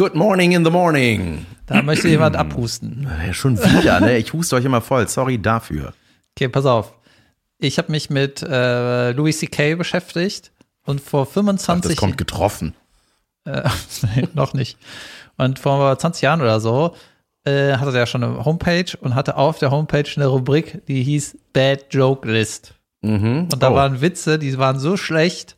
Good morning in the morning. Da möchte jemand abhusten. Ja, schon wieder, ne? Ich huste euch immer voll. Sorry dafür. Okay, pass auf. Ich habe mich mit äh, Louis C.K. beschäftigt und vor Ach, 25 das kommt getroffen. Äh, nee, noch nicht. Und vor 20 Jahren oder so äh, hatte der schon eine Homepage und hatte auf der Homepage eine Rubrik, die hieß Bad Joke List. Mhm. Und da Oh. waren Witze, die waren so schlecht,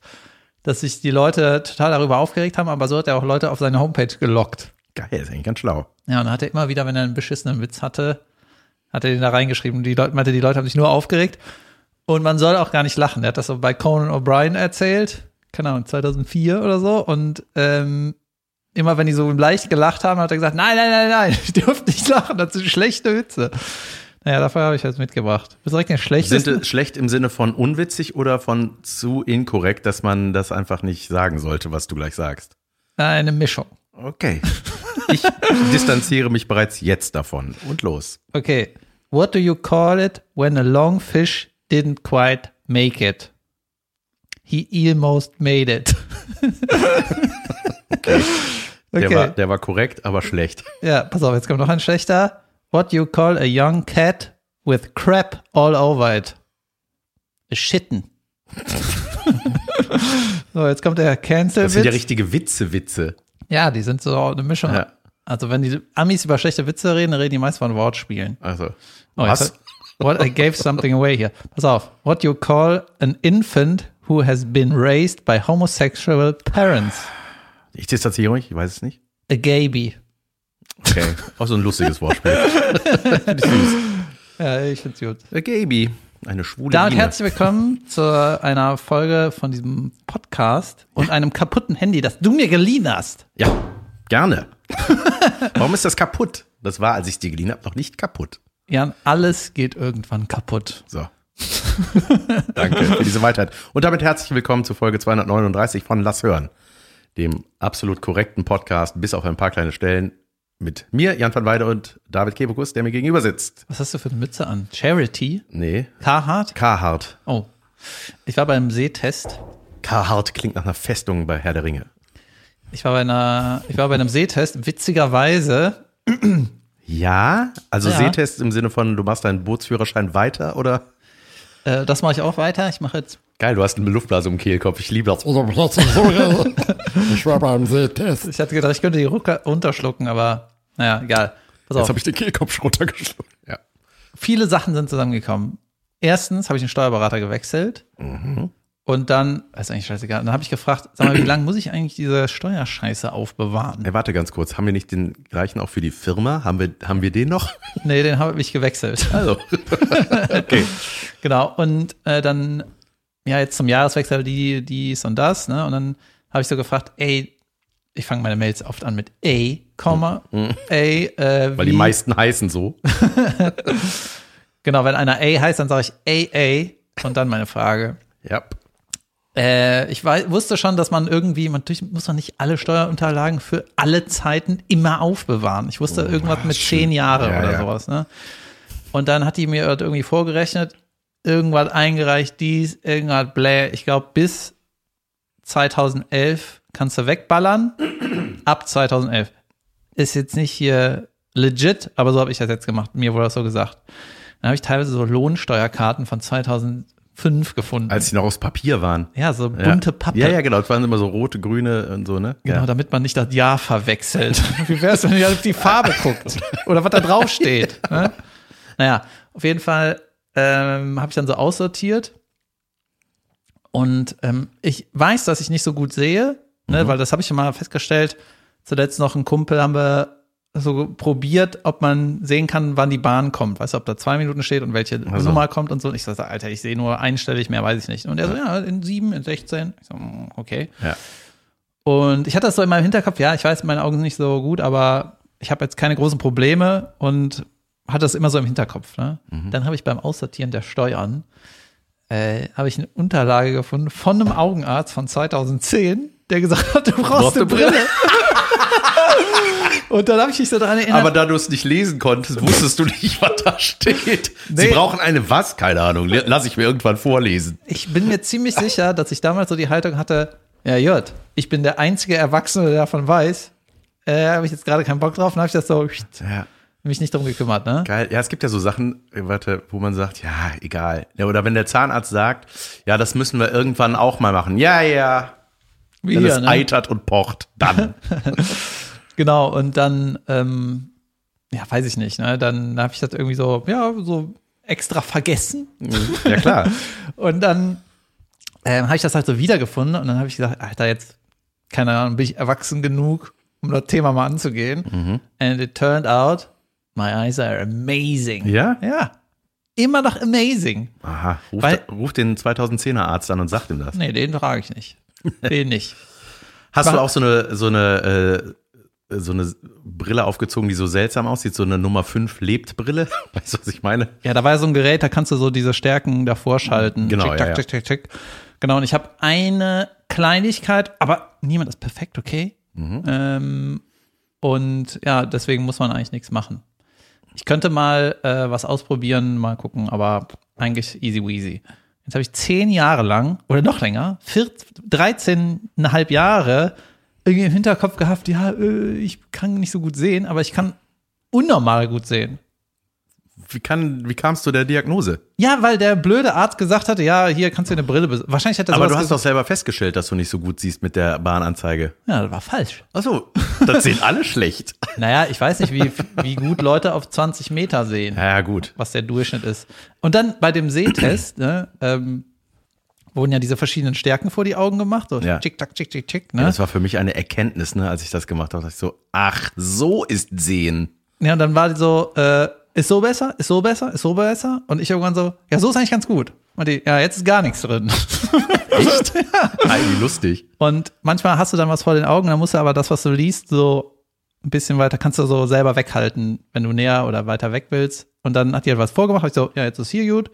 dass sich die Leute total darüber aufgeregt haben, aber so hat er auch Leute auf seine Homepage gelockt. Geil, ist eigentlich ganz schlau. Ja, und dann hat er immer wieder, wenn er einen beschissenen Witz hatte, hat er den da reingeschrieben. Die Leute meinte, die Leute haben sich nur aufgeregt. Und man soll auch gar nicht lachen. Er hat das so bei Conan O'Brien erzählt, keine Ahnung, 2004 oder so. Und ähm, immer wenn die so leicht gelacht haben, hat er gesagt, nein, nein, nein, nein, ich dürft nicht lachen, das sind schlechte Witze. Naja, dafür habe ich das mitgebracht. Das ist direkt der Sind schlechteste. es schlecht im Sinne von unwitzig oder von zu inkorrekt, dass man das einfach nicht sagen sollte, was du gleich sagst? Eine Mischung. Okay. Ich distanziere mich bereits jetzt davon. Und los. Okay. What do you call it when a long fish didn't quite make it? He almost made it. Okay. Der, Okay. war, der war korrekt, aber schlecht. Ja, pass auf, jetzt kommt noch ein schlechter. What you call a young cat with crap all over it? A shitten. so, jetzt kommt der Das sind ja richtige Witze-Witze. Ja, die sind so eine Mischung. Ja. Also, wenn die Amis über schlechte Witze reden, reden die meist von Wortspielen. Also, Oh, was? What I gave something away here. Pass auf. What you call an infant who has been raised by homosexual parents? Ich distanziere mich, ich weiß es nicht. A gaby. Okay. Auch so ein lustiges Wortspiel. Ich süß. Ja, ich find's gut. A Gaby. Eine schwule Damit Biene. herzlich willkommen zu einer Folge von diesem Podcast und einem kaputten Handy, das du mir geliehen hast. Ja, gerne. Warum ist das kaputt? Das war, als ich es dir geliehen habe, noch nicht kaputt. Jan, alles geht irgendwann kaputt. So. Danke für diese Weisheit. Und damit herzlich willkommen zu Folge 239 von Lass hören, dem absolut korrekten Podcast, bis auf ein paar kleine Stellen, mit mir, Jan van Weide und David Kebekus, der mir gegenüber sitzt. Was hast du für eine Mütze an? Charity? Nee, Carhartt? Carhartt. Oh. Ich war beim Sehtest. Carhartt klingt nach einer Festung bei Herr der Ringe. Ich war bei einer, ich war bei einem Sehtest. Witzigerweise, Ja, also Ja. Sehtest im Sinne von, du machst deinen Bootsführerschein weiter oder? äh, das mache ich auch weiter. Ich mache jetzt, Geil, du hast eine Luftblase im Kehlkopf. Ich liebe das. Ich war beim Sehtest. ich hatte gedacht, ich könnte die Rucker runterschlucken, aber naja, egal. Pass Jetzt habe ich den Kehlkopf schon runtergeschluckt. Ja. viele Sachen sind zusammengekommen. Erstens habe ich den Steuerberater gewechselt. Und dann, ist eigentlich scheißegal, dann habe ich gefragt, sag mal, wie lange muss ich eigentlich diese Steuerscheiße aufbewahren? Hey, warte ganz kurz. Haben wir nicht den gleichen auch für die Firma? Haben wir, haben wir den noch? Nee, den habe ich gewechselt. Also. okay. Genau. Und äh, dann, ja, jetzt zum Jahreswechsel die, dies und das, ne? Und dann habe ich so gefragt, ey, ich fange meine Mails oft an mit A, Komma, ey, äh. Weil die meisten heißen so. Genau, wenn einer A heißt, dann sage ich AA und dann meine Frage. Ja. Äh, ich wei- wusste schon, dass man irgendwie, man natürlich muss doch nicht alle Steuerunterlagen für alle Zeiten immer aufbewahren. Ich wusste irgendwas mit zehn Jahre Ja, oder ja. sowas, ne? Und dann hat die mir irgendwie vorgerechnet, irgendwas eingereicht, dies, irgendwas bläh. Ich glaube, bis 2011 kannst du wegballern. Ab 2011. Ist jetzt nicht hier legit, aber so habe ich das jetzt gemacht. Mir wurde das so gesagt. Dann habe ich teilweise so Lohnsteuerkarten von 2005 gefunden. Als die noch aus Papier waren. ja, so Ja. bunte Pappe. Ja, ja, genau. Das waren immer so rote, grüne und so, ne? Genau, Ja. damit man nicht das Jahr verwechselt. Wie wäre es, wenn ihr auf die Farbe guckt? Oder was da drauf steht? Ne? Naja, auf jeden Fall ähm, habe ich dann so aussortiert. Und ähm, ich weiß, dass ich nicht so gut sehe, ne, weil das habe ich schon mal festgestellt. Zuletzt noch ein Kumpel haben wir so probiert, ob man sehen kann, wann die Bahn kommt. Weißt du, ob da zwei Minuten steht und welche Also. Nummer kommt und so. Und ich so, Alter, ich sehe nur einstellig, mehr weiß ich nicht. Und er so, ja, in sieben, in 16. Ich so, mm, okay. Ja. Und ich hatte das so in meinem Hinterkopf, ja, ich weiß, meine Augen sind nicht so gut, aber ich habe jetzt keine großen Probleme und hatte das immer so im Hinterkopf. Ne? Dann habe ich beim Aussortieren der Steuern, äh, habe ich eine Unterlage gefunden von einem Augenarzt von 2010, der gesagt hat, du brauchst Brauchst eine Brille. und dann habe ich mich so daran erinnert, Aber da du es nicht lesen konntest, wusstest du nicht, was da steht. Sie Nee. brauchen eine was? Keine Ahnung. Lass ich mir irgendwann vorlesen. ich bin mir ziemlich sicher, dass ich damals so die Haltung hatte, ja, Jört, ich bin der einzige Erwachsene, der davon weiß, äh, habe ich jetzt gerade keinen Bock drauf, dann habe ich das so Ja. mich nicht drum gekümmert, ne? Geil. Ja, es gibt ja so Sachen, äh, warte, wo man sagt, ja, egal. Ja, oder wenn der Zahnarzt sagt, ja, das müssen wir irgendwann auch mal machen. Ja, ja. Wie Wenn hier, es ne? eitert und pocht, dann. Genau, und dann, ähm, ja, weiß ich nicht, ne? Dann habe ich das irgendwie so, ja, so extra vergessen. ja, klar. Und dann ähm, habe ich das halt so wiedergefunden und dann habe ich gesagt, Alter, jetzt, keine Ahnung, bin ich erwachsen genug, um das Thema mal anzugehen. Mhm. And it turned out, my eyes are amazing. Ja? Ja. Immer noch amazing. Aha. Ruf, Weil- ruf den 2010er Arzt an und sag ihm das. Nee, den frage ich nicht. Nicht. Hast du auch so eine, so eine, äh, so eine Brille aufgezogen, die so seltsam aussieht? So eine Nummer 5 Lebt-Brille? Weißt du, was ich meine? Ja, da war ja so ein Gerät, da kannst du so diese Stärken davor schalten. Genau, Tick, ja, ja. tick, tick, tick. Genau, und ich habe eine Kleinigkeit, aber niemand ist perfekt, okay? Mhm. Ähm, und ja, deswegen muss man eigentlich nichts machen. Ich könnte mal äh, was ausprobieren, mal gucken, aber eigentlich easy weasy. Jetzt habe ich zehn Jahre lang oder noch länger, 14, 13,5 Jahre irgendwie im Hinterkopf gehabt, ja, äh, ich kann nicht so gut sehen, aber ich kann unnormal gut sehen. Wie, kann, wie kamst du der Diagnose? Ja, weil der blöde Arzt gesagt hatte, ja, hier kannst du eine Brille Wahrscheinlich hat er Aber du hast doch selber festgestellt, dass du nicht so gut siehst mit der Bahnanzeige. Ja, das war falsch. Achso, das sehen alle schlecht. Naja, ich weiß nicht, wie, wie gut Leute auf 20 Meter sehen, Ja, ja, gut. was der Durchschnitt ist. Und dann bei dem Sehtest, ne, ähm, wurden ja diese verschiedenen Stärken vor die Augen gemacht. So Ja. tschick, tack, tschick, tschick, tschick. Ja, Ne? das war für mich eine Erkenntnis, ne, als ich das gemacht habe. dachte ich so, ach, so ist Sehen. Ja, und dann war die so, äh, ist so besser, ist so besser, ist so besser. Und ich irgendwann so, ja, so ist eigentlich ganz gut. Und die, ja, jetzt ist gar nichts drin. Echt? Eigentlich lustig. Und manchmal hast du dann was vor den Augen, dann musst du aber das, was du liest, so ein bisschen weiter, kannst du so selber weghalten, wenn du näher oder weiter weg willst. Und dann hat die halt was vorgemacht, hab ich so, ja, jetzt ist hier gut.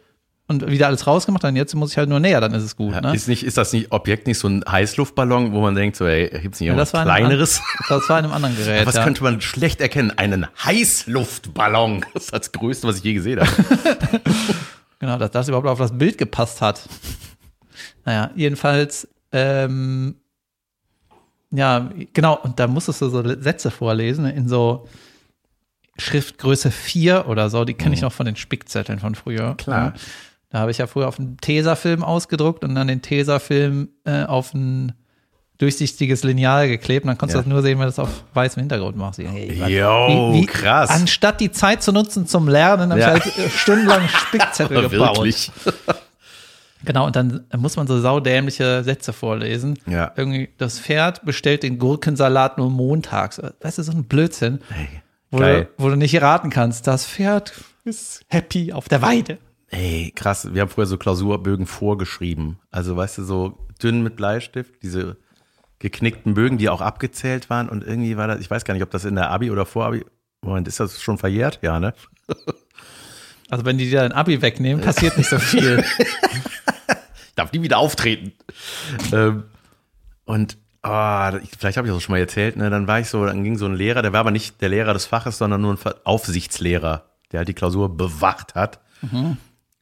Und wieder alles rausgemacht, dann jetzt muss ich halt nur näher, dann ist es gut. Ja, ne? ist, nicht, ist das nicht Objekt nicht so ein Heißluftballon, wo man denkt, so, ey, gibt's nicht Ja, irgendwas kleineres? an- Das war in einem anderen Gerät. Was ja. könnte man schlecht erkennen? Einen Heißluftballon. Das ist das Größte, was ich je gesehen habe. Genau, dass das überhaupt auf das Bild gepasst hat. Naja, jedenfalls, ähm, ja, genau, und da musstest du so Sätze vorlesen in so Schriftgröße 4 oder so, die kenne ich noch von den Spickzetteln von früher. Mhm. Klar. Ja. Da habe ich ja früher auf einen Tesafilm ausgedruckt und dann den Tesafilm äh, auf ein durchsichtiges Lineal geklebt und dann konntest Ja. du das nur sehen, wenn du das auf weißem Hintergrund machst. Hey, was- Jo, krass. Anstatt die Zeit zu nutzen zum Lernen, habe Ja. ich halt äh, stundenlang Spickzettel gebaut. Genau, und dann muss man so saudämliche Sätze vorlesen. Ja. Irgendwie, das Pferd bestellt den Gurkensalat nur montags. Weißt du, so ein Blödsinn, Hey, wo, du, wo du nicht raten kannst. Das Pferd ist happy auf der Weide. Ey, krass. Wir haben früher so Klausurbögen vorgeschrieben. Also, weißt du, so dünn mit Bleistift, diese geknickten Bögen, die auch abgezählt waren. Und irgendwie war das, ich weiß gar nicht, ob das in der Abi oder Vorabi. Moment, ist das schon verjährt? Ja, ne? Also wenn die dir dein Abi wegnehmen, passiert nicht so viel. Ich darf nie wieder auftreten. ähm, und ah, ich- vielleicht habe ich das schon mal erzählt, ne? Dann war ich so, dann ging so ein Lehrer, der war aber nicht der Lehrer des Faches, sondern nur ein Aufsichtslehrer, der halt die Klausur bewacht hat.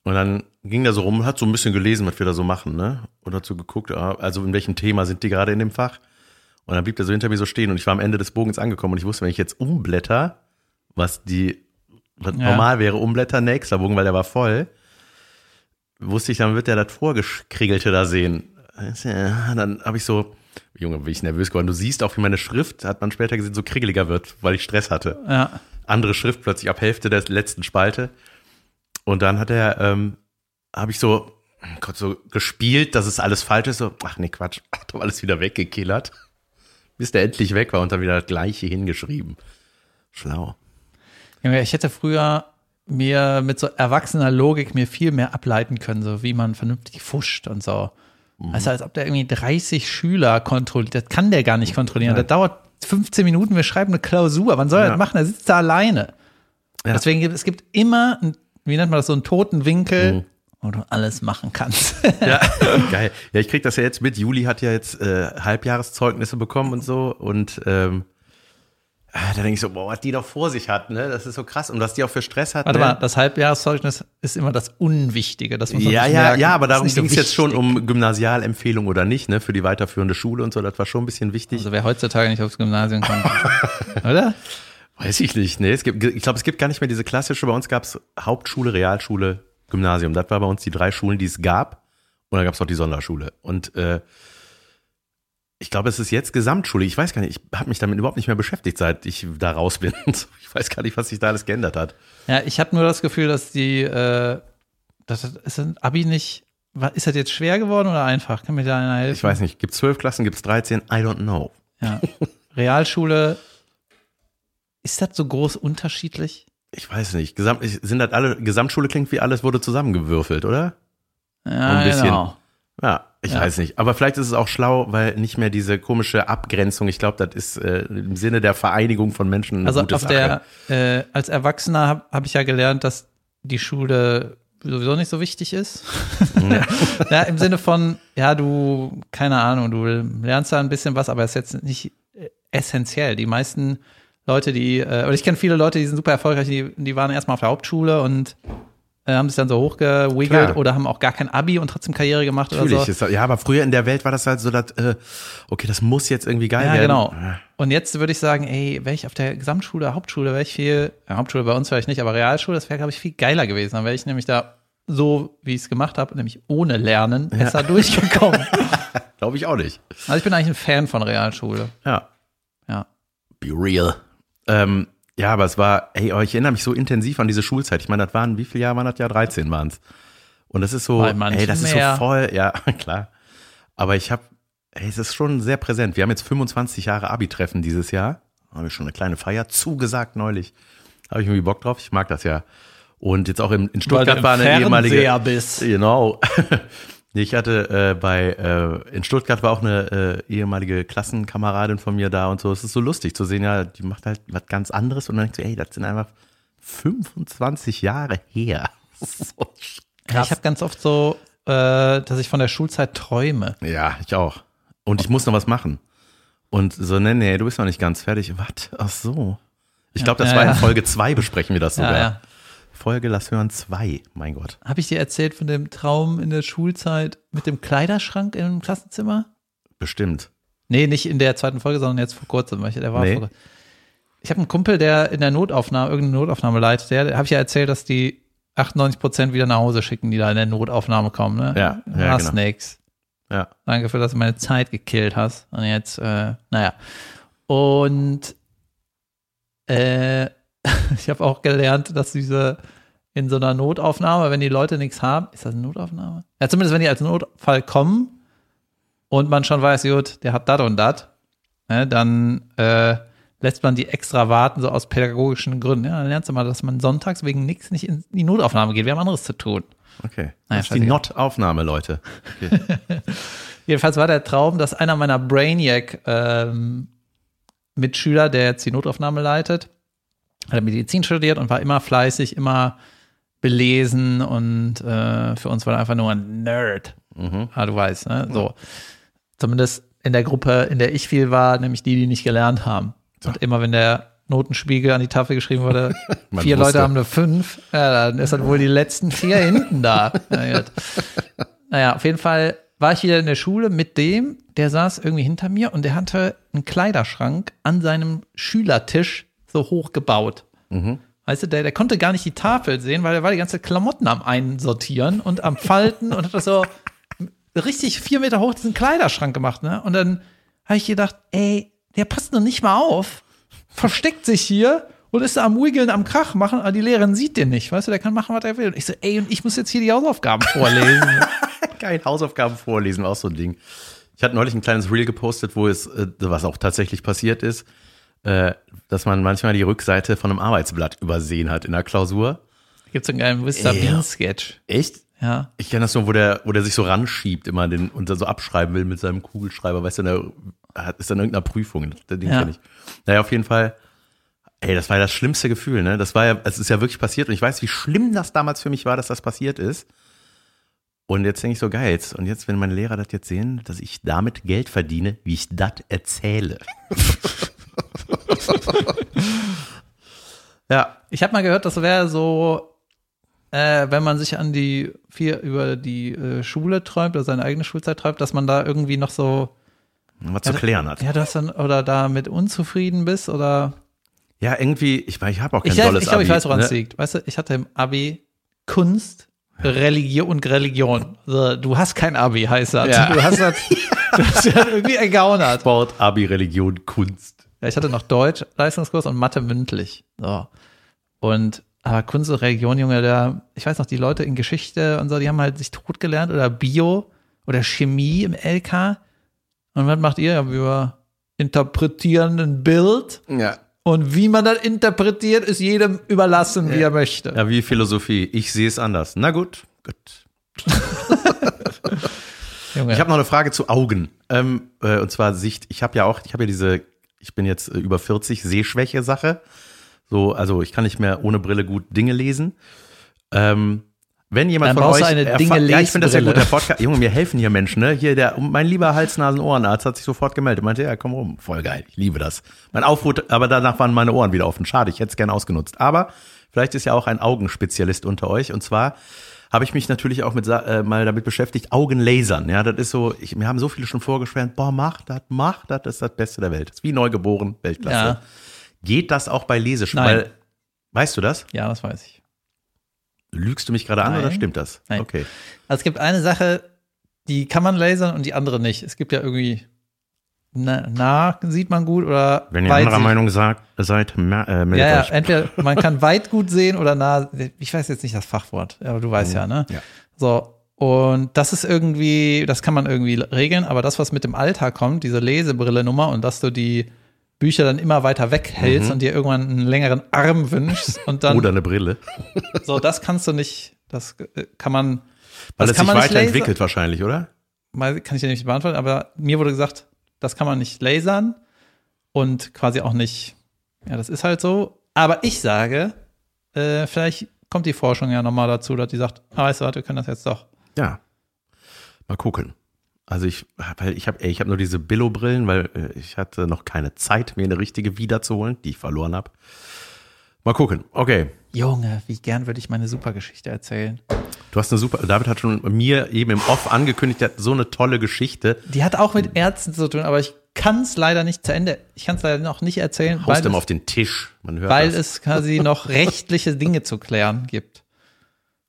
Und dann ging der so rum, hat so ein bisschen gelesen, was wir da so machen, ne? Und hat so geguckt, ah, also in welchem Thema sind die gerade in dem Fach? Und dann blieb der so hinter mir so stehen und ich war am Ende des Bogens angekommen und ich wusste, wenn ich jetzt umblätter, was die, was Ja. normal wäre, umblätter, nächster Bogen, weil der war voll, wusste ich, dann wird der das Vorgekriegelte da sehen. Dann habe ich so, Junge, bin ich nervös geworden. Du siehst auch, wie meine Schrift, hat man später gesehen, so kriegeliger wird, weil ich Stress hatte. Ja. Andere Schrift plötzlich ab Hälfte der letzten Spalte. Und dann hat er, ähm, habe ich so, Gott, so gespielt, dass es alles falsch ist. So, ach nee, Quatsch, hab doch alles wieder weggekillert. Bis der endlich weg war und dann wieder das Gleiche hingeschrieben. Schlau. Ich hätte früher mir mit so erwachsener Logik mir viel mehr ableiten können, so wie man vernünftig fuscht und so. Mhm. Also als ob der irgendwie 30 Schüler kontrolliert. Das kann der gar nicht kontrollieren. Das dauert 15 Minuten, wir schreiben eine Klausur. Wann soll er Ja. das machen? Er sitzt da alleine. Ja. Deswegen gibt es gibt immer, einen, wie nennt man das, so einen toten Winkel, Mhm. wo du alles machen kannst. Ja, geil. Ja, ich krieg das ja jetzt mit. Juli hat ja jetzt äh, Halbjahreszeugnisse bekommen und so. Und ähm, Ah, Da denke ich so, boah, was die doch vor sich hat, ne? Das ist so krass. Und was die auch für Stress hat. Warte ne? mal, das Halbjahreszeugnis ist immer das Unwichtige. Das muss man Ja, ja, merken. ja, aber darum so ging es jetzt schon um Gymnasialempfehlung oder nicht, ne? Für die weiterführende Schule und so. Das war schon ein bisschen wichtig. Also wer heutzutage nicht aufs Gymnasium kommt. Oder? Weiß ich nicht, ne? Es gibt, ich glaube, es gibt gar nicht mehr diese klassische. Bei uns gab es Hauptschule, Realschule, Gymnasium. Das war bei uns die drei Schulen, die es gab. Und dann gab es noch die Sonderschule. Und äh, ich glaube, es ist jetzt Gesamtschule. Ich weiß gar nicht, ich habe mich damit überhaupt nicht mehr beschäftigt, seit ich da raus bin. Ich weiß gar nicht, was sich da alles geändert hat. Ja, ich habe nur das Gefühl, dass die, äh, das, ist ein Abi nicht, ist das jetzt schwer geworden oder einfach? Kann mir da einer helfen? Ich weiß nicht, gibt es zwölf Klassen, gibt es 13? I don't know. Ja. Realschule, ist das so groß unterschiedlich? Ich weiß nicht. Gesamt, sind das alle, Gesamtschule klingt wie alles wurde zusammengewürfelt, oder? Ja, Ein bisschen. genau. Ja, ich Ja. weiß nicht. Aber vielleicht ist es auch schlau, weil nicht mehr diese komische Abgrenzung, ich glaube, das ist äh, im Sinne der Vereinigung von Menschen eine Also gute auf Sache. der, äh, als Erwachsener habe hab ich ja gelernt, dass die Schule sowieso nicht so wichtig ist. ja, im Sinne von, ja, du, keine Ahnung, du lernst da ein bisschen was, aber es ist jetzt nicht essentiell. Die meisten Leute, die, äh, oder ich kenne viele Leute, die sind super erfolgreich, die, die waren erstmal auf der Hauptschule und äh, haben sich dann so hochgewiggelt oder haben auch gar kein Abi und trotzdem Karriere gemacht oder Natürlich. so. Ist, ja, aber früher in der Welt war das halt so, dass, äh, okay, das muss jetzt irgendwie geil Ja, werden. genau. Und jetzt würde ich sagen, ey, wäre ich auf der Gesamtschule, Hauptschule, wäre ich viel, ja, Hauptschule bei uns vielleicht nicht, aber Realschule, das wäre, glaube ich, viel geiler gewesen. Dann wäre ich nämlich da so, wie ich es gemacht habe, nämlich ohne Lernen, besser durchgekommen. Glaube ich auch nicht. Also ich bin eigentlich ein Fan von Realschule. Ja. Ja. Be real. Ähm, ja, aber es war, ey, oh, ich erinnere mich so intensiv an diese Schulzeit. Ich meine, das waren, wie viele Jahre waren das? Ja, 13 waren es. Und das ist so, ey, das ist mehr. so voll, ja, klar. Aber ich habe, ey, es ist schon sehr präsent. Wir haben jetzt 25 Jahre Abi-Treffen dieses Jahr. Habe ich schon eine kleine Feier zugesagt neulich. Habe ich irgendwie Bock drauf. Ich mag das ja. Und jetzt auch in, in Stuttgart war eine ehemalige. bist. Genau. Ich hatte äh, bei äh, in Stuttgart war auch eine äh, ehemalige Klassenkameradin von mir da und so. Es ist so lustig zu sehen, ja, die macht halt was ganz anderes und dann denkst du, ey, das sind einfach 25 Jahre her. So Ja, ich habe ganz oft so, äh, dass ich von der Schulzeit träume. Ja, ich auch. Und ich muss noch was machen. Und so, nee, nee, du bist noch nicht ganz fertig. Was? Ach so. Ich glaube, das Ja, war in ja. Folge 2 besprechen wir das sogar. Ja, ja. Folge Lass hören 2, mein Gott. Habe ich dir erzählt von dem Traum in der Schulzeit mit dem Kleiderschrank im Klassenzimmer? Bestimmt. Nee, nicht in der zweiten Folge, sondern jetzt vor kurzem. weil ich- Der war Nee. vor, ich habe einen Kumpel, der in der Notaufnahme, irgendeine Notaufnahme leitet, der, der habe ich ja erzählt, dass die 98 Prozent wieder nach Hause schicken, die da in der Notaufnahme kommen. Ne? Ja, ja, Ah, genau. Snakes. Ja. Danke für, dass du meine Zeit gekillt hast. Und jetzt, äh, naja. Und äh, ich habe auch gelernt, dass diese in so einer Notaufnahme, wenn die Leute nichts haben, ist das eine Notaufnahme? Ja, zumindest wenn die als Notfall kommen und man schon weiß, gut, der hat dat und dat, ne, dann äh, lässt man die extra warten, so aus pädagogischen Gründen. Ja, dann lernst du mal, dass man sonntags wegen nichts nicht in die Notaufnahme geht. Wir haben anderes zu tun. Okay. Naja, das ist die. Not-Aufnahme, Leute. Okay. Jedenfalls war der Traum, dass einer meiner Brainiac ähm, Mitschüler, der jetzt die Notaufnahme leitet, hat Medizin studiert und war immer fleißig, immer belesen und äh, für uns war er einfach nur ein Nerd. Mhm. Ah, du weißt, ne? So. Zumindest in der Gruppe, in der ich viel war, nämlich die, die nicht gelernt haben. Und immer wenn der Notenspiegel an die Tafel geschrieben wurde, vier wusste. Leute haben eine fünf, ja, dann ist dann wohl die letzten vier hinten da. Na. Naja, auf jeden Fall war ich wieder in der Schule mit dem, der saß irgendwie hinter mir und der hatte einen Kleiderschrank an seinem Schülertisch so hoch gebaut. Weißt du, der, der konnte gar nicht die Tafel sehen, weil er war die ganze Klamotten am Einsortieren und am Falten und hat das so richtig vier Meter hoch diesen Kleiderschrank gemacht, ne? Und dann habe ich gedacht, ey, der passt noch nicht mal auf, versteckt sich hier und ist da am Wiggeln, am Krach machen, aber die Lehrerin sieht den nicht, weißt du, der kann machen, was er will. Und ich so, ey, und ich muss jetzt hier die Hausaufgaben vorlesen. Geil, Hausaufgaben vorlesen, auch so ein Ding. Ich hatte neulich ein kleines Reel gepostet, wo es, äh, was auch tatsächlich passiert ist, äh, dass man manchmal die Rückseite von einem Arbeitsblatt übersehen hat in der Klausur. Gibt's so einen geilen Mr. Bean-Sketch. Echt? Ja. Ich kenne das nur, wo der, wo der sich so ranschiebt immer den, und dann so abschreiben will mit seinem Kugelschreiber, weißt du, der hat, ist dann irgendeiner Prüfung. Ding Ja. kenn ich. Naja, auf jeden Fall. Ey, das war ja das schlimmste Gefühl, ne? Das war ja, es ist ja wirklich passiert und ich weiß, wie schlimm das damals für mich war, dass das passiert ist. Und jetzt denke ich so, geil, jetzt, und jetzt, wenn meine Lehrer das jetzt sehen, dass ich damit Geld verdiene, wie ich das erzähle. Ja, Ich habe mal gehört, das wäre so, äh, wenn man sich an die vier über die äh, Schule träumt oder seine eigene Schulzeit träumt, dass man da irgendwie noch so, was zu klären hat. ja, das dann oder damit unzufrieden bist oder Ja, irgendwie, ich meine, ich habe auch kein ich, ich tolles glaube, ich weiß, woran es ne? liegt. Weißt du, ich hatte im Abi Kunst, Religion und Religion. Also, du hast kein Abi, heißt das. Ja. Du hast das, du hast das irgendwie ergaunert. Sport, Abi, Religion, Kunst. Ja, ich hatte noch Deutsch, Leistungskurs und Mathe mündlich. So. Und aber Kunst und Religion, Junge, da, ich weiß noch, die Leute in Geschichte und so, die haben halt sich tot gelernt oder Bio oder Chemie im LK. Und was macht ihr? Ja, wir interpretieren ein Bild Ja. und wie man das interpretiert, ist jedem überlassen, wie er möchte. Ja, wie Philosophie. Ich sehe es anders. Na gut, gut. Junge. Ich habe noch eine Frage zu Augen. Ähm, äh, und zwar Sicht. Ich habe ja auch, ich habe ja diese, ich bin jetzt äh, über 40, Sehschwäche-Sache. So, also ich kann nicht mehr ohne Brille gut Dinge lesen. Ähm, wenn jemand Dann von euch eine Dinge- ja, ich finde das ja gut, der. Podcast, Junge, mir helfen hier Menschen, ne? Hier der mein lieber Hals Nasen Ohrenarzt hat sich sofort gemeldet, meinte, ja, komm rum, voll geil, ich liebe das. Mein Aufruf, aber danach waren meine Ohren wieder offen. Schade, ich hätte es gern ausgenutzt. Aber vielleicht ist ja auch ein Augenspezialist unter euch und zwar habe ich mich natürlich auch mit äh, mal damit beschäftigt, Augenlasern. Ja, das ist so, ich, mir haben so viele schon vorgeschwärmt, boah, mach das, mach das, das ist das Beste der Welt. Das ist wie neugeboren, Weltklasse. Ja. Geht das auch bei Lesesch? Nein. Weil, weißt du das? ja, das weiß ich. Lügst du mich gerade an Nein. oder stimmt das? Nein. Okay. Also es gibt eine Sache, die kann man lasern und die andere nicht. Es gibt ja irgendwie nah, nah sieht man gut oder Wenn ihr anderer sieht- Meinung sagt, seid, mer- äh, meldet Ja, ja, euch. entweder man kann weit gut sehen oder nah. Ich weiß jetzt nicht das Fachwort, aber du weißt ja, ne? Ja. So. Und das ist irgendwie, das kann man irgendwie regeln, aber das, was mit dem Alter kommt, diese Lesebrille-Nummer und dass du die Bücher dann immer weiter weghältst und dir irgendwann einen längeren Arm wünschst und dann, Mhm. Oder eine Brille. so, das kannst du nicht, das äh, kann man, Weil das es kann sich man weiterentwickelt wahrscheinlich, oder? mal kann ich dir nicht beantworten, aber mir wurde gesagt, das kann man nicht lasern und quasi auch nicht, ja, das ist halt so. Aber ich sage, äh, vielleicht kommt die Forschung ja nochmal dazu, dass die sagt, ah, weißt du was, wir können das jetzt doch. Ja. Mal gucken. Also ich, weil ich habe, ich habe nur diese Billo-Brillen, weil äh, ich hatte noch keine Zeit, mir eine richtige wiederzuholen, die ich verloren habe. Mal gucken. Okay. Junge, wie gern würde ich meine Supergeschichte erzählen. Du hast eine super, David hat schon mir eben im Off angekündigt, der hat so eine tolle Geschichte. Die hat auch mit Ärzten zu tun, aber ich kann es leider nicht zu Ende, ich kann es leider noch nicht erzählen, Haust dem auf den Tisch. Man hört weil das. es quasi noch rechtliche Dinge zu klären gibt.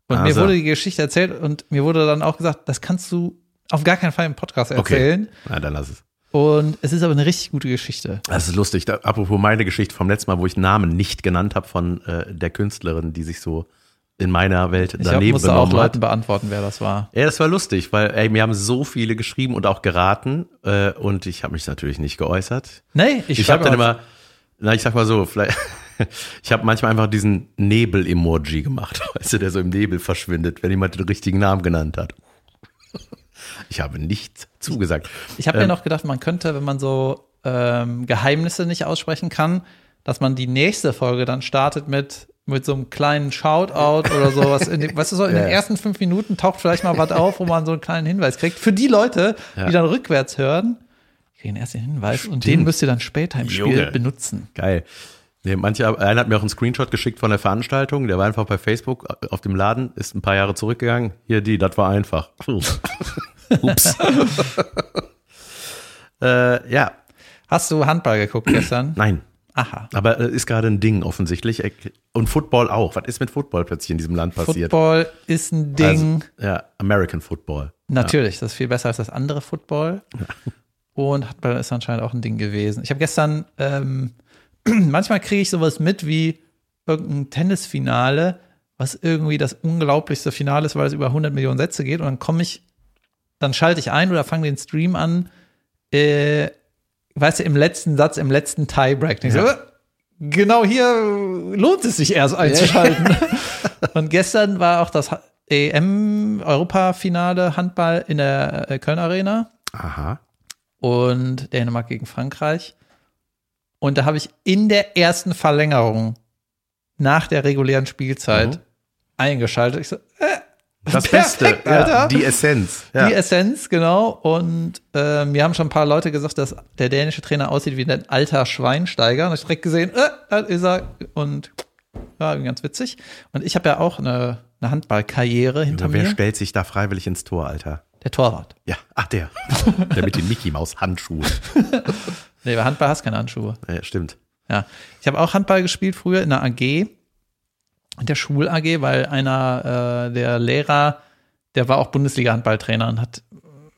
Und mir Also. wurde die Geschichte erzählt und mir wurde dann auch gesagt, das kannst du auf gar keinen Fall im Podcast erzählen. Okay. Na, dann lass es. Und es ist aber eine richtig gute Geschichte. Das ist lustig. Da, apropos meine Geschichte vom letzten Mal, wo ich Namen nicht genannt habe von äh, der Künstlerin, die sich so in meiner Welt Ich glaub, daneben musste auch benommen hat. Leuten beantworten, wer das war. Ja, das war lustig, weil ey, mir haben so viele geschrieben und auch geraten äh, und ich habe mich natürlich nicht geäußert. Nee, ich, Ich, habe dann immer, na ich sag mal so, vielleicht, ich habe manchmal einfach diesen Nebel-Emoji gemacht, weißt du, der so im Nebel verschwindet, wenn jemand den richtigen Namen genannt hat. Ich habe nicht zugesagt. Ich habe mir Ähm, noch gedacht, man könnte, wenn man so ähm, Geheimnisse nicht aussprechen kann, dass man die nächste Folge dann startet mit mit so einem kleinen Shoutout oder sowas. In weißt du, so in Ja. den ersten fünf Minuten taucht vielleicht mal was auf, wo man so einen kleinen Hinweis kriegt. Für die Leute, Ja. die dann rückwärts hören, kriegen erst den Hinweis und den müsst ihr dann später im Spiel Junge. benutzen. Geil. Nee, manche, einer hat mir auch einen Screenshot geschickt von der Veranstaltung, der war einfach bei Facebook auf dem Laden, ist ein paar Jahre zurückgegangen. Hier, die, das war einfach. Ups. äh, ja, Hast du Handball geguckt gestern? nein. Aha. Aber äh, ist gerade ein Ding offensichtlich. Und Football auch. Was ist mit Football plötzlich in diesem Land passiert? Football ist ein Ding. Also, ja, American Football. Natürlich, das ist viel besser als das andere Football. Und Handball ist anscheinend auch ein Ding gewesen. Ich habe gestern, ähm, manchmal kriege ich sowas mit wie irgendein Tennisfinale, was irgendwie das unglaublichste Finale ist, weil es über 100 Millionen Sätze geht. Und dann komme ich, dann schalte ich ein oder fange den Stream an, äh, weißt du, im letzten Satz, im letzten Tiebreak. Ich so, Ja. äh, genau hier lohnt es sich erst einzuschalten. Und gestern war auch das EM-Europafinale Handball in der äh, Köln Arena Aha. und Dänemark gegen Frankreich. Und da habe ich in der ersten Verlängerung nach der regulären Spielzeit Mhm. eingeschaltet. Ich so, äh, Das Perfekt, Beste, ja, Alter. die Essenz. Ja. Die Essenz, genau. Und ähm, mir haben schon ein paar Leute gesagt, dass der dänische Trainer aussieht wie ein alter Schweinsteiger. Und ich direkt gesehen, äh, da ist er. Und ja, ganz witzig. Und ich habe ja auch eine, eine Handballkarriere hinter wer mir. stellt sich da freiwillig ins Tor, Alter? Der Torwart. Ja, ach der. der mit den Mickey Maus Handschuhen. Nee, bei Handball hast du keine Handschuhe. Ja, stimmt. Ja. Ich habe auch Handball gespielt früher in der AG, der Schul-AG, weil einer äh, der Lehrer, der war auch Bundesliga-Handballtrainer und hat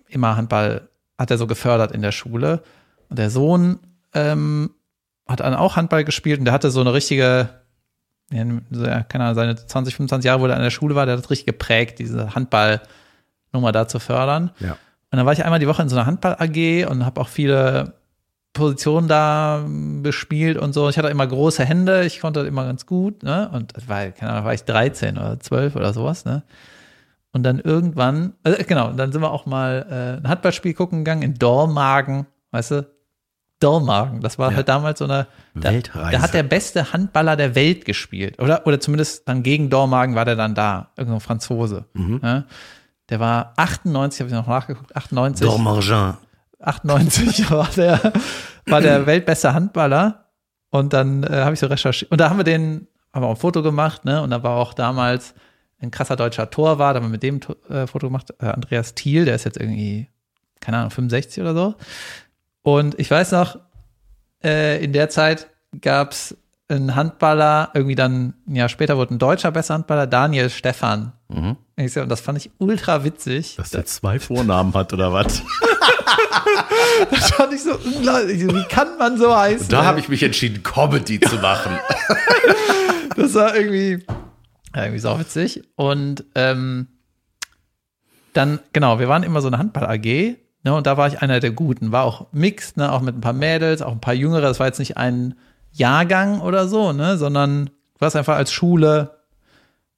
immer Handball, hat er so gefördert in der Schule. Und der Sohn ähm, hat dann auch Handball gespielt und der hatte so eine richtige, ja, keine Ahnung, seine 20, 25 Jahre, wo er an der Schule war, der hat das richtig geprägt, diese Handballnummer da zu fördern. Ja. Und dann war ich einmal die Woche in so einer Handball-AG und habe auch viele Positionen da bespielt und so. Ich hatte immer große Hände, ich konnte immer ganz gut, ne? Und war, keine Ahnung, war ich 13 oder 12 oder sowas, ne? Und dann irgendwann, äh, genau, dann sind wir auch mal äh, ein Handballspiel gucken gegangen in Dormagen, weißt du? Dormagen, das war Ja. halt damals so eine da, Weltreise. Da hat der beste Handballer der Welt gespielt. Oder, oder zumindest dann gegen Dormagen war der dann da. Irgendein Franzose. Mhm. Ja? Der war 98, habe ich noch nachgeguckt, 98. Dormargin. 98 war der, war der weltbeste Handballer. Und dann äh, habe ich so recherchiert. Und da haben wir den, haben wir auch ein Foto gemacht, ne? Und da war auch damals ein krasser deutscher Torwart, da haben wir mit dem äh, Foto gemacht, äh, Andreas Thiel, der ist jetzt irgendwie, keine Ahnung, 65 oder so. Und ich weiß noch, äh, in der Zeit gab's einen Handballer, irgendwie dann, ein Jahr später wurde ein deutscher besser Handballer, Daniel Stefan. Mhm. Und das fand ich ultra witzig. Dass der zwei Vornamen hat oder was? Das fand ich so unglaublich. Wie kann man so heißen? Da ey? habe ich mich entschieden, Comedy zu machen. Das war irgendwie, irgendwie sauwitzig. Und ähm, dann, genau, wir waren immer so eine Handball-AG. Ne, und da war ich einer der Guten. War auch mixed, ne, auch mit ein paar Mädels, auch ein paar Jüngere. Das war jetzt nicht ein Jahrgang oder so, ne, sondern du warst einfach als Schule,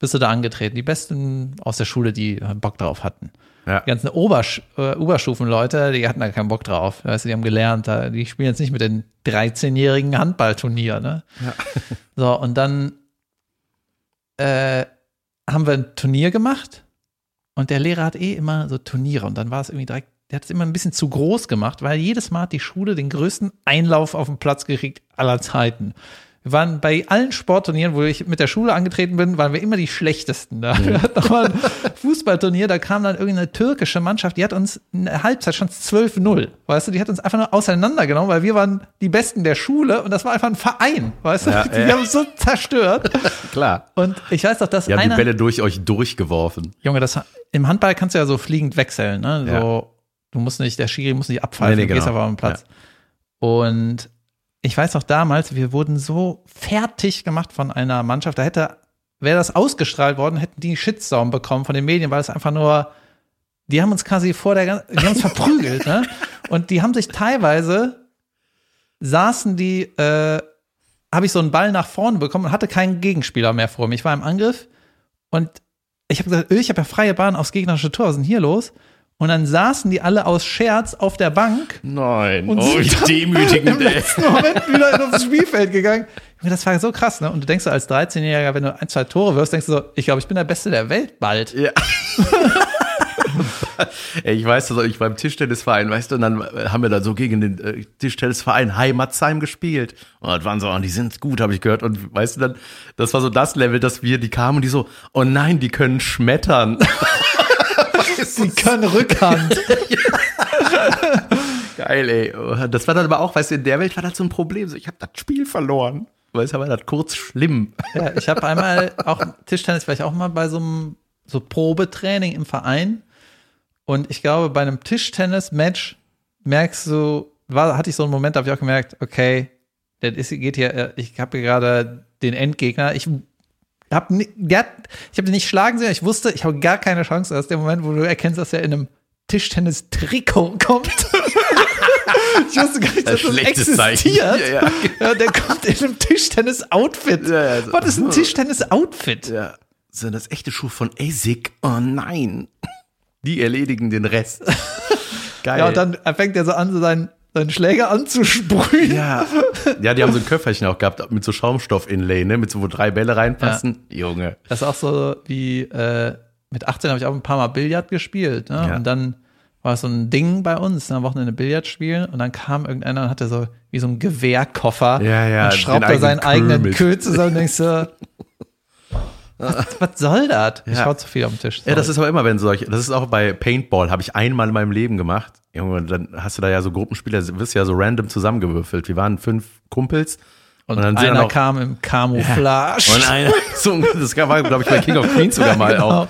bist du da angetreten. Die Besten aus der Schule, die Bock drauf hatten. Ja. Die ganzen Obersch äh, Oberstufenleute, die hatten da keinen Bock drauf. Weißt du, die haben gelernt, die spielen jetzt nicht mit den 13-jährigen Handballturnier, ne? So, und dann äh, haben wir ein Turnier gemacht und der Lehrer hat eh immer so Turniere und dann war es irgendwie direkt, der hat es immer ein bisschen zu groß gemacht, weil jedes Mal hat die Schule den größten Einlauf auf den Platz gekriegt aller Zeiten. Wir waren bei allen Sportturnieren, wo ich mit der Schule angetreten bin, waren wir immer die schlechtesten. Da wir hatten noch mal ein Fußballturnier, da kam dann irgendeine türkische Mannschaft, die hat uns in der Halbzeit schon 12-0. Weißt du, die hat uns einfach nur auseinandergenommen, weil wir waren die Besten der Schule und das war einfach ein Verein. Weißt du, Ja, die ja. haben uns so zerstört. Klar. Und ich weiß doch, dass Die haben die einer, Bälle durch euch durchgeworfen. Junge, das, im Handball kannst du ja so fliegend wechseln, ne? So, Ja. du musst nicht, der Schiri muss nicht abfallen, Nee, nee, du gehst genau. einfach auf den Platz. Und ich weiß noch damals, wir wurden so fertig gemacht von einer Mannschaft, da hätte, wäre das ausgestrahlt worden, hätten die einen Shitstorm bekommen von den Medien, weil es einfach nur, die haben uns quasi vor der, die haben uns verprügelt, ne? Und die haben sich teilweise, saßen die, äh, habe ich so einen Ball nach vorne bekommen und hatte keinen Gegenspieler mehr vor mir. Ich war im Angriff und ich habe gesagt, ich habe ja freie Bahn aufs gegnerische Tor, was ist denn hier los? Und dann saßen die alle aus Scherz auf der Bank Nein. Und oh, sind demütigend, im letzten Moment wieder aufs Spielfeld gegangen. Das war so krass, ne? Und du denkst so als 13-Jähriger, wenn du ein, zwei Tore wirst, denkst du so, ich glaube, ich bin der Beste der Welt bald. Ja. Ey, ich weiß, also ich war im Tischtennisverein, weißt du, und dann äh, haben wir da so gegen den äh, Tischtennisverein Heimatsheim gespielt. Und das waren so, oh, die sind gut, habe ich gehört. Und weißt du, dann, das war so das Level, dass wir, die kamen und die so, oh nein, die können schmettern. Die können Rückhand. Geil, ey. Oh, Das war dann aber auch, weißt du, in der Welt war das so ein Problem. So, ich habe das Spiel verloren. Weißt du, war das kurz schlimm. ja, ich habe einmal auch Tischtennis, war ich auch mal bei so einem so Probetraining im Verein. Und ich glaube, bei einem Tischtennis-Match merkst du, war, hatte ich so einen Moment, da habe ich auch gemerkt, okay, das ist, geht hier, äh, ich habe hier gerade den Endgegner. Ich habe der hat, ich habe den nicht schlagen sehen, ich wusste, ich habe gar keine Chance. Das ist der Moment, wo du erkennst, dass er in einem Tischtennis-Trikot kommt. ich wusste gar nicht, dass das Zeichen. existiert. Ja, ja. Ja, der kommt in einem Tischtennis-Outfit. Ja, ja, so. Was ist ein Tischtennis-Outfit? Ja. Sind das echte Schuhe von ASIC? Oh nein. Die erledigen den Rest. Geil. Ja, und dann fängt er so an, so seinen, seinen Schläger anzusprühen. Ja. ja, die haben so ein Köfferchen auch gehabt mit so Schaumstoff-Inlay, ne? Mit so, wo drei Bälle reinpassen. Junge. Das ist auch so wie, äh, mit 18 habe ich auch ein paar Mal Billard gespielt. Ne? Ja. Und dann war es so ein Ding bei uns, ne, am Wochenende Billard spielen und dann kam irgendeiner und hatte so wie so ein Gewehrkoffer Ja, ja, und schraubt da seinen eigenen Köhl zusammen und denkst so, was, was soll das? Ich Ja. hau zu viel auf den Tisch. Ja, das ist aber immer, wenn solche, das ist auch bei Paintball, habe ich einmal in meinem Leben gemacht. Junge, und dann hast du da ja so Gruppenspieler, wirst ja so random zusammengewürfelt. Wir waren fünf Kumpels. und, dann sind einer dann auch- kam im Camouflage. Und einer, so, das war, glaube ich, bei King of Queens sogar mal genau. auch.